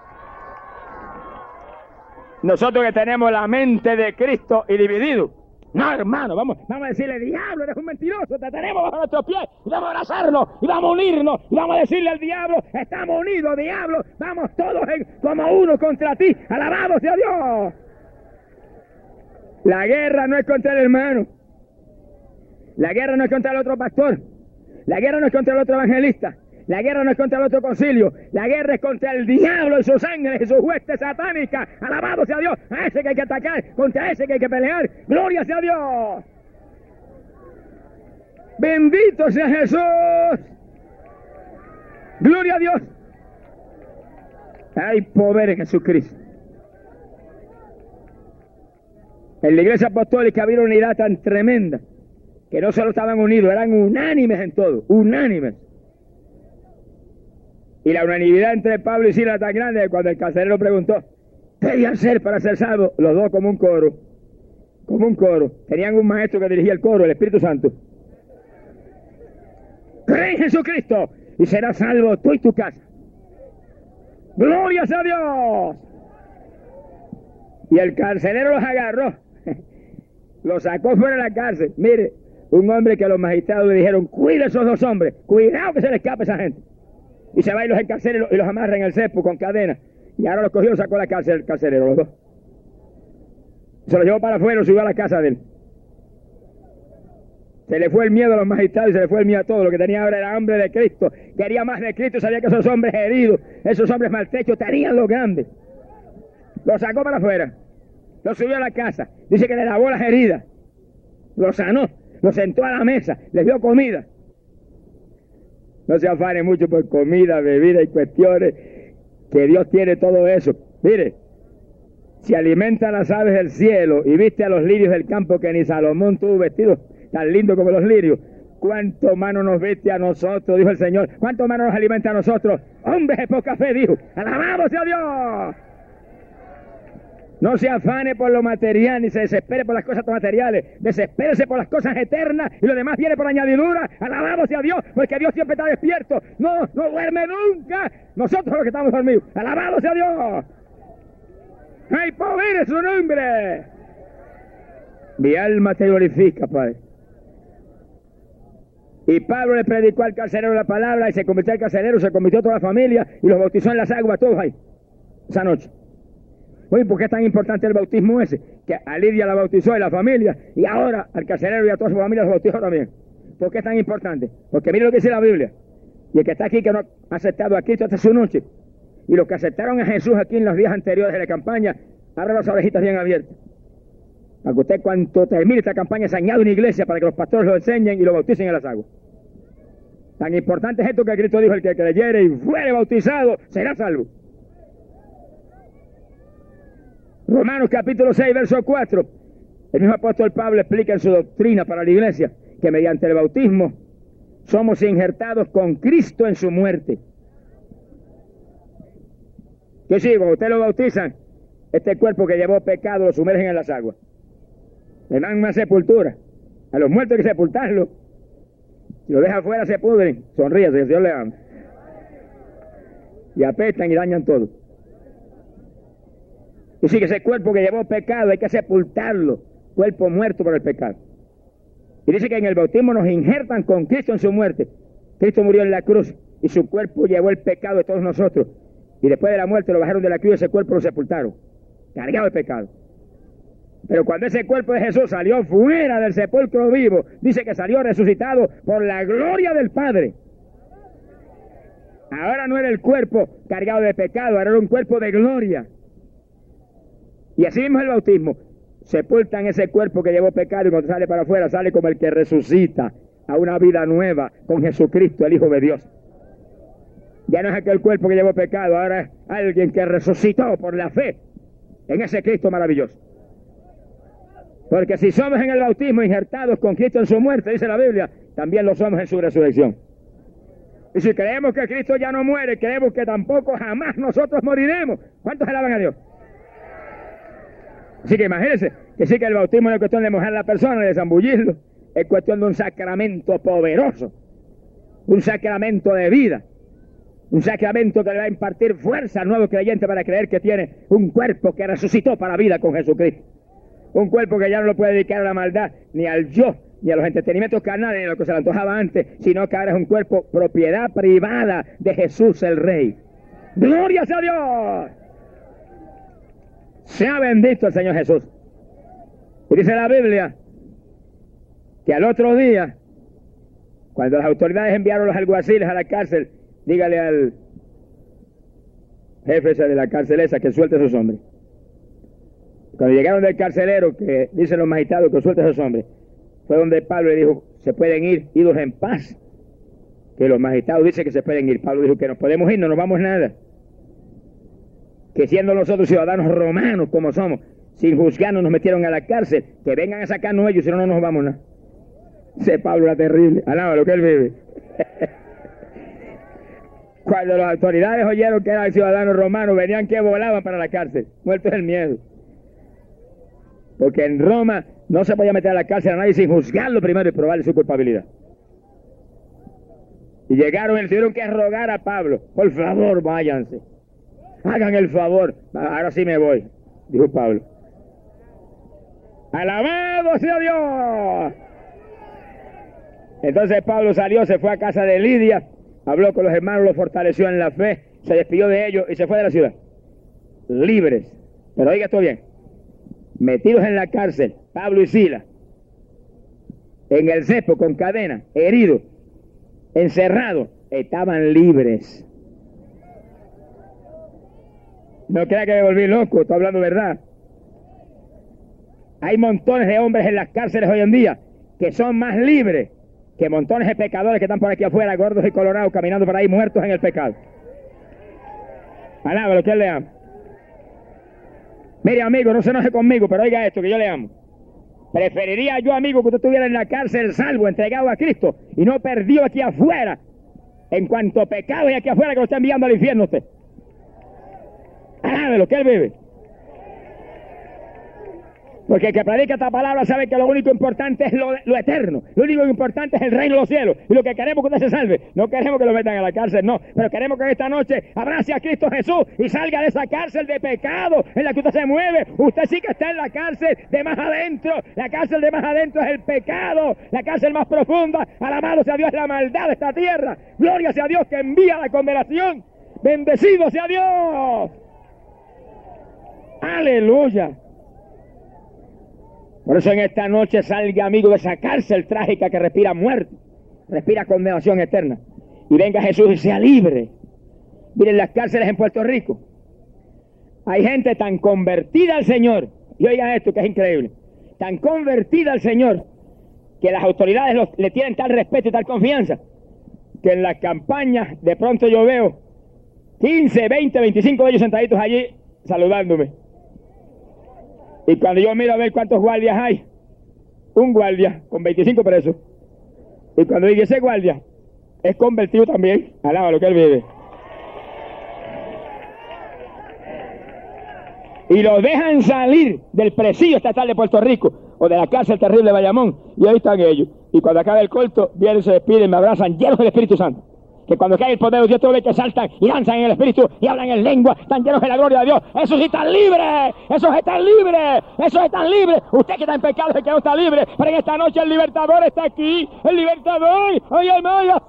Nosotros que tenemos la mente de Cristo y dividido. No, hermano, vamos, vamos a decirle, diablo, eres un mentiroso, te tenemos bajo nuestros pies, y vamos a abrazarnos, y vamos a unirnos, y vamos a decirle al diablo, estamos unidos, diablo, vamos todos como uno contra ti, alabado sea Dios. La guerra no es contra el hermano, la guerra no es contra el otro pastor, la guerra no es contra el otro evangelista, la guerra no es contra el otro concilio, la guerra es contra el diablo y sus ángeles y sus huestes satánicas. Alabado sea Dios, a ese que hay que atacar, contra ese que hay que pelear. Gloria sea Dios. Bendito sea Jesús. Gloria a Dios. Hay poder en Jesucristo. En la iglesia apostólica había una unidad tan tremenda que no solo estaban unidos, eran unánimes en todo, unánimes. Y la unanimidad entre Pablo y Sila tan grande que cuando el carcelero preguntó, ¿qué debían ser para ser salvos? Los dos como un coro, como un coro. Tenían un maestro que dirigía el coro, el Espíritu Santo. Cree en Jesucristo y serás salvo tú y tu casa. Glorias a Dios. Y el carcelero los agarró, los sacó fuera de la cárcel. Mire, un hombre que a los magistrados le dijeron, cuide a esos dos hombres, cuidado que se le escape esa gente y se va y los encarcela y los amarra en el cepo con cadena. Y ahora los cogió y sacó a la cárcel el carcelero, los dos. Se los llevó para afuera y subió a la casa de él. Se le fue el miedo a los magistrados y se le fue el miedo a todo. Lo que tenía ahora era hambre de Cristo. Quería más de Cristo. Sabía que esos hombres heridos, esos hombres maltrechos, tenían lo grande. Lo sacó para afuera. Lo subió a la casa. Dice que le lavó las heridas. Lo sanó. Lo sentó a la mesa. Les dio comida. No se afane mucho por comida, bebida y cuestiones, que Dios tiene todo eso. Mire, si alimenta a las aves del cielo y viste a los lirios del campo que ni Salomón tuvo vestido tan lindo como los lirios, ¿cuánto mano nos viste a nosotros? Dijo el Señor. ¿Cuánto mano nos alimenta a nosotros? Hombres de poca fe, dijo. Alabado sea Dios. No se afane por lo material ni se desespere por las cosas materiales. Desespérese por las cosas eternas y lo demás viene por añadidura. Alabado sea Dios, porque Dios siempre está despierto. No, no duerme nunca. Nosotros los que estamos dormidos. Alabado sea Dios. Hay poder en su nombre. Mi alma te glorifica, Padre. Y Pablo le predicó al carcelero la palabra y se convirtió al carcelero, se convirtió toda la familia y los bautizó en las aguas, todos ahí, esa noche. Oye, ¿por qué es tan importante el bautismo ese? Que a Lidia la bautizó y la familia, y ahora al carcelero y a toda su familia los bautizó también. ¿Por qué es tan importante? Porque mire lo que dice la Biblia. Y el que está aquí que no ha aceptado a Cristo hasta su noche, y los que aceptaron a Jesús aquí en los días anteriores de la campaña, abran las orejitas bien abiertas. Para que usted cuando termine esta campaña se añade una iglesia para que los pastores lo enseñen y lo bauticen en las aguas. Tan importante es esto que Cristo dijo, el que creyere y fuere bautizado será salvo. Romanos capítulo 6, verso 4. El mismo apóstol Pablo explica en su doctrina para la iglesia que mediante el bautismo somos injertados con Cristo en su muerte. Que sí, cuando usted lo bautizan, este cuerpo que llevó pecado lo sumergen en las aguas. Le dan una sepultura. A los muertos hay que sepultarlo. Si lo deja afuera se pudren. Sonríe, el Señor le ama. Y apestan y dañan todo. Y sí que ese cuerpo que llevó pecado hay que sepultarlo. Cuerpo muerto por el pecado. Y dice que en el bautismo nos injertan con Cristo en su muerte. Cristo murió en la cruz y su cuerpo llevó el pecado de todos nosotros. Y después de la muerte lo bajaron de la cruz y ese cuerpo lo sepultaron. Cargado de pecado. Pero cuando ese cuerpo de Jesús salió fuera del sepulcro vivo, dice que salió resucitado por la gloria del Padre. Ahora no era el cuerpo cargado de pecado, ahora era un cuerpo de gloria. Y así el bautismo. Sepultan ese cuerpo que llevó pecado y cuando sale para afuera sale como el que resucita a una vida nueva con Jesucristo, el Hijo de Dios. Ya no es aquel cuerpo que llevó pecado, ahora es alguien que resucitó por la fe en ese Cristo maravilloso. Porque si somos en el bautismo injertados con Cristo en su muerte, dice la Biblia, también lo somos en su resurrección. Y si creemos que Cristo ya no muere, creemos que tampoco jamás nosotros moriremos. ¿Cuántos alaban a Dios? Así que imagínense que sí que el bautismo no es cuestión de mojar la persona, de zambullirlo, es cuestión de un sacramento poderoso, un sacramento de vida, un sacramento que le va a impartir fuerza al nuevo creyente para creer que tiene un cuerpo que resucitó para vida con Jesucristo. Un cuerpo que ya no lo puede dedicar a la maldad, ni al yo, ni a los entretenimientos carnales, ni a lo que se le antojaba antes, sino que ahora es un cuerpo propiedad privada de Jesús el Rey. ¡Gloria a Dios! Sea bendito el Señor Jesús. Y dice la Biblia que al otro día, cuando las autoridades enviaron los alguaciles a la cárcel, dígale al jefe de la cárcel esa que suelte a esos hombres. Cuando llegaron del carcelero, que dicen los magistrados que suelte a esos hombres, fue donde Pablo le dijo, se pueden ir, idos en paz. Que los magistrados dicen que se pueden ir. Pablo dijo que nos podemos ir, no nos vamos nada. Que siendo nosotros ciudadanos romanos como somos, sin juzgarnos nos metieron a la cárcel, que vengan a sacarnos ellos, si no, no nos vamos nada. Ese Pablo era terrible, alaba lo que él vive. Cuando las autoridades oyeron que eran ciudadanos romanos, venían que volaban para la cárcel, muertos del miedo. Porque en Roma no se podía meter a la cárcel a nadie sin juzgarlo primero y probarle su culpabilidad. Y llegaron y tuvieron que rogar a Pablo, por favor, váyanse. Hagan el favor. Ahora sí me voy, dijo Pablo. Alabado sea Dios. Entonces Pablo salió, se fue a casa de Lidia, habló con los hermanos, los fortaleció en la fe, se despidió de ellos y se fue de la ciudad. Libres. Pero oiga esto bien metidos en la cárcel, Pablo y Sila, en el cepo con cadena, heridos, encerrados, estaban libres. No crea que me volví loco, estoy hablando verdad. Hay montones de hombres en las cárceles hoy en día que son más libres que montones de pecadores que están por aquí afuera, gordos y colorados, caminando por ahí muertos en el pecado. Alaba lo que él le ama. Mire, amigo, no se enoje conmigo, pero oiga esto, que yo le amo. Preferiría yo, amigo, que usted estuviera en la cárcel salvo, entregado a Cristo, y no perdido aquí afuera, en cuanto pecado y aquí afuera que lo está enviando al infierno usted. De lo que él vive. Porque el que predica esta palabra sabe que lo único importante es lo, eterno. Lo único importante es el reino de los cielos. Y lo que queremos que usted se salve. No queremos que lo metan a la cárcel, no. Pero queremos que esta noche abrace a Cristo Jesús y salga de esa cárcel de pecado en la que usted se mueve. Usted sí que está en la cárcel de más adentro. La cárcel de más adentro es el pecado. La cárcel más profunda. Alabado sea Dios la maldad de esta tierra. Gloria sea Dios que envía la condenación. Bendecido sea Dios. Aleluya. Por eso en esta noche salga amigo de esa cárcel trágica que respira muerte, respira condenación eterna. Y venga Jesús y sea libre. Miren las cárceles en Puerto Rico. Hay gente tan convertida al Señor. Y oiga esto que es increíble. Tan convertida al Señor que las autoridades le tienen tal respeto y tal confianza que en las campañas de pronto yo veo 15, 20, 25 de ellos sentaditos allí saludándome. Y cuando yo miro a ver cuántos guardias hay, un guardia con 25 presos. Y cuando dice ese guardia es convertido también, alaba lo que él vive. Y lo dejan salir del presidio estatal de Puerto Rico o de la cárcel terrible de Bayamón. Y ahí están ellos. Y cuando acaba el corto, vienen, se despiden, me abrazan, llenos del Espíritu Santo que cuando cae el poder de Dios, todo ve que saltan y danzan en el Espíritu y hablan en lengua, están llenos de la gloria de Dios. Esos sí están libres, esos están libres, esos están libres. Usted que está en pecado es que no está libre, pero en esta noche el libertador está aquí, el libertador, oye hermano,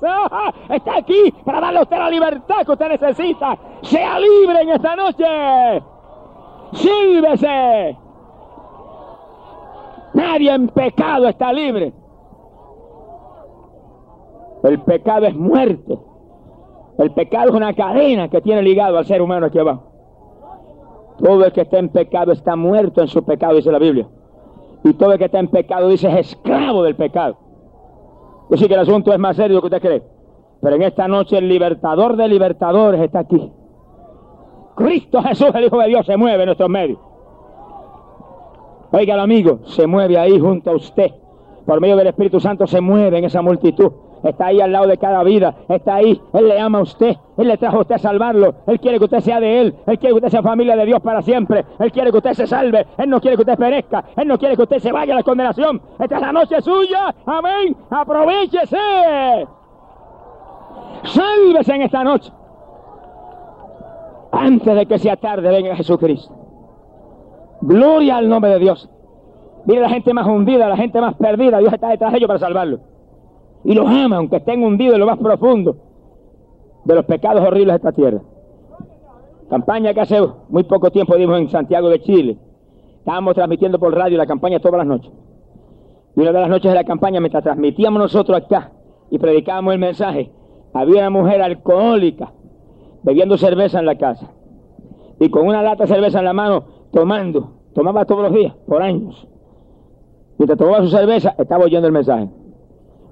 está aquí para darle a usted la libertad que usted necesita. Sea libre en esta noche. Sírvese. Nadie en pecado está libre. El pecado es muerte. El pecado es una cadena que tiene ligado al ser humano aquí abajo. Todo el que está en pecado está muerto en su pecado, dice la Biblia. Y todo el que está en pecado, dice, es esclavo del pecado. Yo que el asunto es más serio de lo que usted cree. Pero en esta noche el libertador de libertadores está aquí. Cristo Jesús, el Hijo de Dios, se mueve en nuestros medios. Oiga, amigo, se mueve ahí junto a usted. Por medio del Espíritu Santo se mueve en esa multitud está ahí al lado de cada vida, está ahí, Él le ama a usted, Él le trajo a usted a salvarlo, Él quiere que usted sea de Él, Él quiere que usted sea familia de Dios para siempre, Él quiere que usted se salve, Él no quiere que usted perezca, Él no quiere que usted se vaya a la condenación, esta es la noche suya, amén, aprovechese, sálvese en esta noche, antes de que sea tarde venga Jesucristo, gloria al nombre de Dios. Mire la gente más hundida, la gente más perdida, Dios está detrás de ellos para salvarlo y los ama, aunque estén hundidos en lo más profundo de los pecados horribles de esta tierra. Campaña que hace muy poco tiempo dimos en Santiago de Chile. Estábamos transmitiendo por radio la campaña todas las noches. Y una de las noches de la campaña, mientras transmitíamos nosotros acá y predicábamos el mensaje, había una mujer alcohólica bebiendo cerveza en la casa. Y con una lata de cerveza en la mano, tomando. Tomaba todos los días, por años. Mientras tomaba su cerveza, estaba oyendo el mensaje.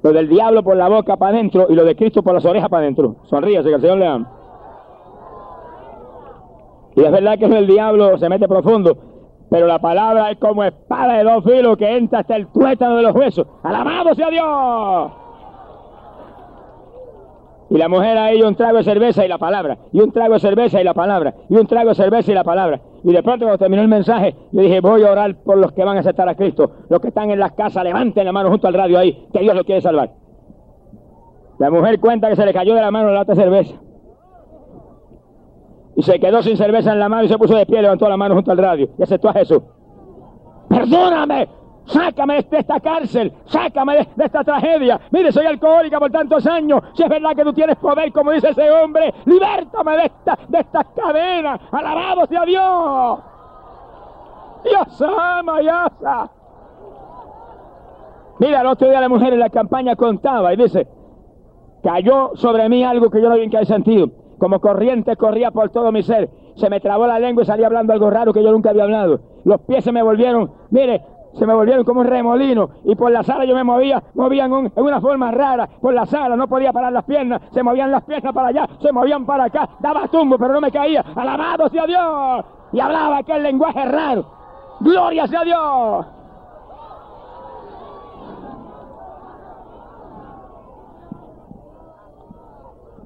Lo del diablo por la boca para adentro y lo de Cristo por las orejas para adentro. Sonríase que el Señor le ama. Y es verdad que el diablo se mete profundo, pero la palabra es como espada de dos filos que entra hasta el tuétano de los huesos. ¡Alabado sea Dios! Y la mujer ahí un trago de cerveza y la palabra, y un trago de cerveza y la palabra, y un trago de cerveza y la palabra. Y de pronto cuando terminó el mensaje, yo dije, voy a orar por los que van a aceptar a Cristo. Los que están en las casas, levanten la mano junto al radio ahí, que Dios los quiere salvar. La mujer cuenta que se le cayó de la mano la lata de cerveza. Y se quedó sin cerveza en la mano y se puso de pie, levantó la mano junto al radio y aceptó a Jesús. Perdóname, Sácame de esta cárcel, sácame de, esta tragedia. Mire, soy alcohólica por tantos años. Si es verdad que tú tienes poder, como dice ese hombre, libértame de esta, de estas cadenas. Alabado sea Dios. Dios ama, Dios. Mira, el otro día la mujer en la campaña contaba y dice, cayó sobre mí algo que yo no había sentido. Como corriente corría por todo mi ser. Se me trabó la lengua y salía hablando algo raro que yo nunca había hablado. Los pies se me volvieron, mire, se me volvieron como un remolino y por la sala yo me movía, movían en una forma rara, por la sala no podía parar las piernas, se movían las piernas para allá, se movían para acá, daba tumbo pero no me caía, alabado sea Dios, y hablaba aquel lenguaje raro, gloria sea Dios.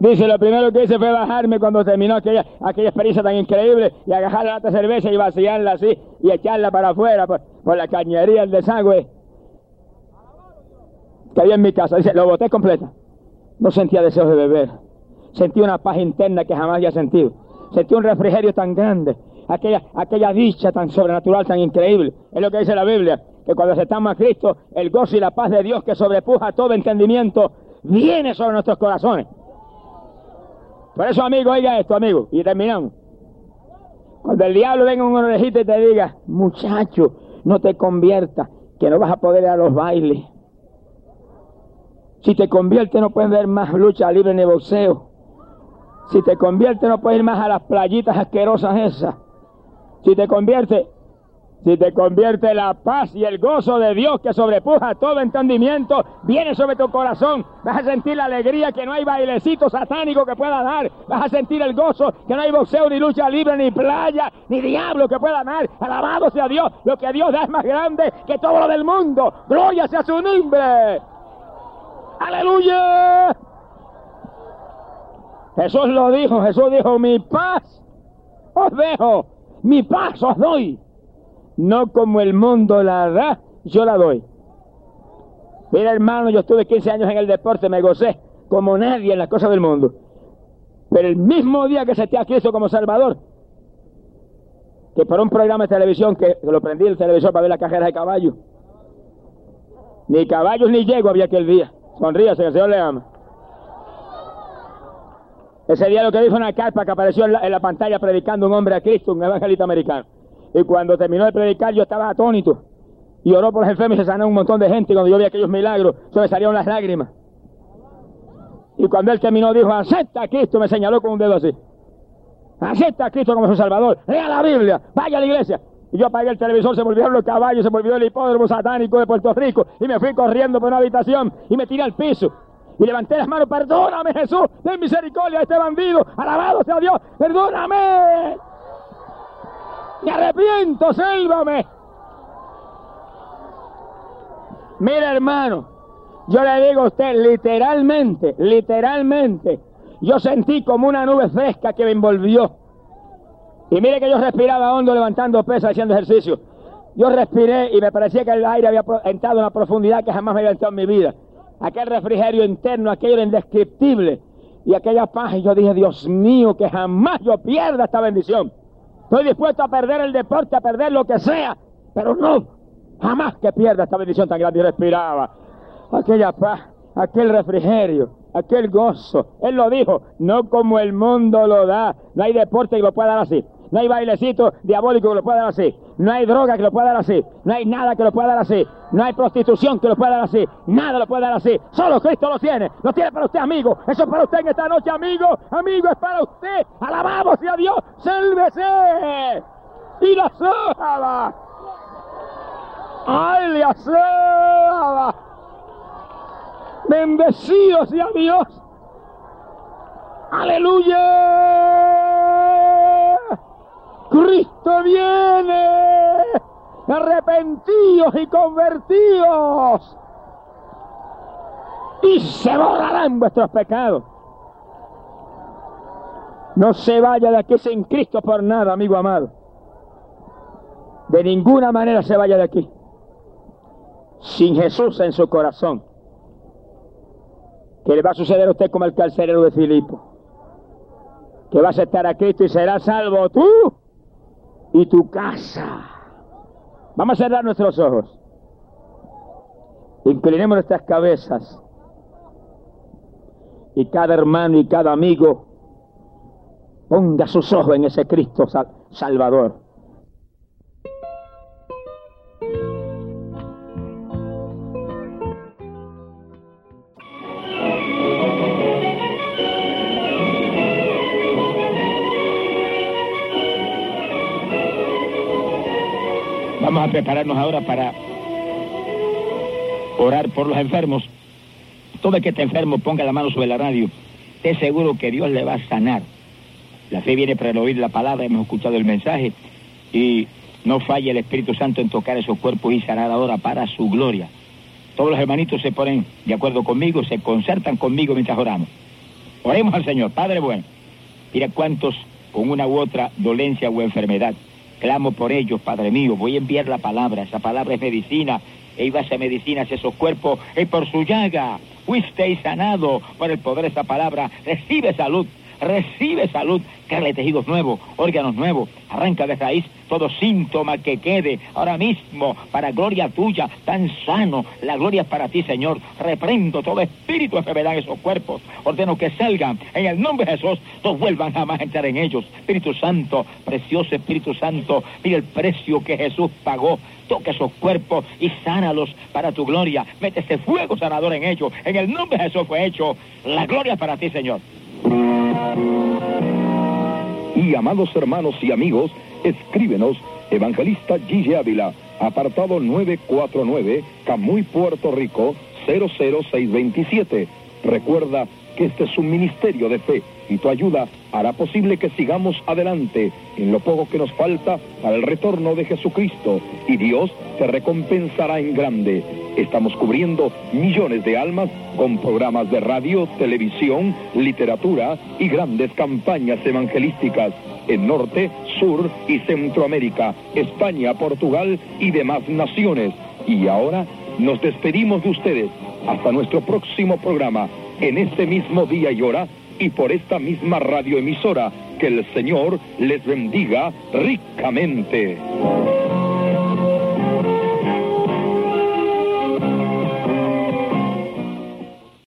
Dice, lo primero que hice fue bajarme cuando terminó aquella, aquella experiencia tan increíble y agarrar la lata cerveza y vaciarla así y echarla para afuera por, por la cañería, el desagüe que había en mi casa. Dice, lo boté completa. No sentía deseos de beber. Sentí una paz interna que jamás había sentido. Sentí un refrigerio tan grande. Aquella, aquella dicha tan sobrenatural, tan increíble. Es lo que dice la Biblia. Que cuando aceptamos a Cristo, el gozo y la paz de Dios que sobrepuja todo entendimiento, viene sobre nuestros corazones. Por eso, amigo, oiga esto, amigo, y terminamos. Cuando el diablo venga un orejito y te diga, muchacho, no te conviertas, que no vas a poder ir a los bailes. Si te conviertes no puedes ver más lucha libre ni boxeo. Si te conviertes no puedes ir más a las playitas asquerosas esas. Si te conviertes, si te convierte la paz y el gozo de Dios que sobrepuja todo entendimiento, viene sobre tu corazón. Vas a sentir la alegría que no hay bailecito satánico que pueda dar. Vas a sentir el gozo que no hay boxeo, ni lucha libre, ni playa, ni diablo que pueda dar. Alabado sea Dios. Lo que Dios da es más grande que todo lo del mundo. Gloria sea su nombre. Aleluya. Jesús lo dijo. Jesús dijo, mi paz os dejo. Mi paz os doy no como el mundo la da, yo la doy. Mira hermano, yo estuve 15 años en el deporte, me gocé como nadie en las cosas del mundo. Pero el mismo día que se te ha Cristo como Salvador, que por un programa de televisión que lo prendí el televisor para ver la cajera de caballos, ni caballos ni llego había aquel día. Sonríase, que el Señor le ama. Ese día lo que dijo una carpa que apareció en la, en la pantalla predicando un hombre a Cristo, un evangelista americano. Y cuando terminó de predicar yo estaba atónito. Y oró por los enfermos y se sanó un montón de gente. Y cuando yo vi aquellos milagros, se me salieron las lágrimas. Y cuando él terminó dijo, acepta a Cristo, me señaló con un dedo así. Acepta a Cristo como su Salvador. Lea la Biblia, vaya a la iglesia. Y yo apagué el televisor, se volvieron los caballos, se volvió el hipódromo satánico de Puerto Rico. Y me fui corriendo por una habitación y me tiré al piso. Y levanté las manos, perdóname Jesús, ten misericordia a este bandido, alabado sea Dios, perdóname. Me arrepiento, sélvame. Mira, hermano, yo le digo a usted, literalmente, literalmente, yo sentí como una nube fresca que me envolvió. Y mire que yo respiraba hondo levantando pesas, haciendo ejercicio. Yo respiré y me parecía que el aire había entrado en una profundidad que jamás me había entrado en mi vida. Aquel refrigerio interno, aquello indescriptible. Y aquella paz, y yo dije, Dios mío, que jamás yo pierda esta bendición. Estoy dispuesto a perder el deporte, a perder lo que sea, pero no, jamás que pierda esta bendición tan grande. Y respiraba aquella paz, aquel refrigerio, aquel gozo. Él lo dijo, no como el mundo lo da. No hay deporte que lo pueda dar así. No hay bailecito diabólico que lo pueda dar así. No hay droga que lo pueda dar así. No hay nada que lo pueda dar así. No hay prostitución que lo pueda dar así. Nada lo puede dar así. Solo Cristo lo tiene. Lo tiene para usted, amigo. Eso es para usted en esta noche, amigo. Amigo, es para usted. Alabamos a Dios. Sálvese. Y la sábana. Ay, la sábana. Bendecido sea Dios. Aleluya. Cristo viene. Arrepentidos y convertidos. Y se borrarán vuestros pecados. No se vaya de aquí sin Cristo por nada, amigo amado. De ninguna manera se vaya de aquí. Sin Jesús en su corazón. Que le va a suceder a usted como el carcelero de Filipo. Que va a aceptar a Cristo y será salvo tú y tu casa. Vamos a cerrar nuestros ojos. Inclinemos nuestras cabezas. Y cada hermano y cada amigo ponga sus ojos en ese Cristo Salvador. Vamos a prepararnos ahora para orar por los enfermos. Todo el que esté enfermo ponga la mano sobre la radio. Esté seguro que Dios le va a sanar. La fe viene para oír la palabra, hemos escuchado el mensaje y no falle el Espíritu Santo en tocar esos cuerpos y sanar ahora para su gloria. Todos los hermanitos se ponen de acuerdo conmigo, se concertan conmigo mientras oramos. Oremos al Señor, Padre bueno. Mira cuántos con una u otra dolencia o enfermedad. Clamo por ellos, Padre mío. Voy a enviar la palabra. Esa palabra es medicina. E iba a ser medicina hacia esos cuerpos. Y por su llaga fuisteis sanado por el poder de esa palabra. Recibe salud recibe salud, créale tejidos nuevos, órganos nuevos, arranca de raíz todo síntoma que quede ahora mismo para gloria tuya, tan sano, la gloria es para ti, Señor. Reprendo todo espíritu de enfermedad en esos cuerpos, ordeno que salgan en el nombre de Jesús, no vuelvan jamás a entrar en ellos. Espíritu Santo, precioso Espíritu Santo, mira el precio que Jesús pagó toca esos cuerpos y sánalos para tu gloria. Mete ese fuego sanador en ellos. En el nombre de Jesús fue hecho. La gloria para ti, Señor. Y amados hermanos y amigos, escríbenos Evangelista Gille Ávila, apartado 949, Camuy, Puerto Rico, 00627. Recuerda que este es un ministerio de fe y tu ayuda hará posible que sigamos adelante en lo poco que nos falta para el retorno de Jesucristo y Dios te recompensará en grande. Estamos cubriendo millones de almas con programas de radio, televisión, literatura y grandes campañas evangelísticas en Norte, Sur y Centroamérica, España, Portugal y demás naciones. Y ahora nos despedimos de ustedes hasta nuestro próximo programa en este mismo día y hora y por esta misma radioemisora. Que el Señor les bendiga ricamente.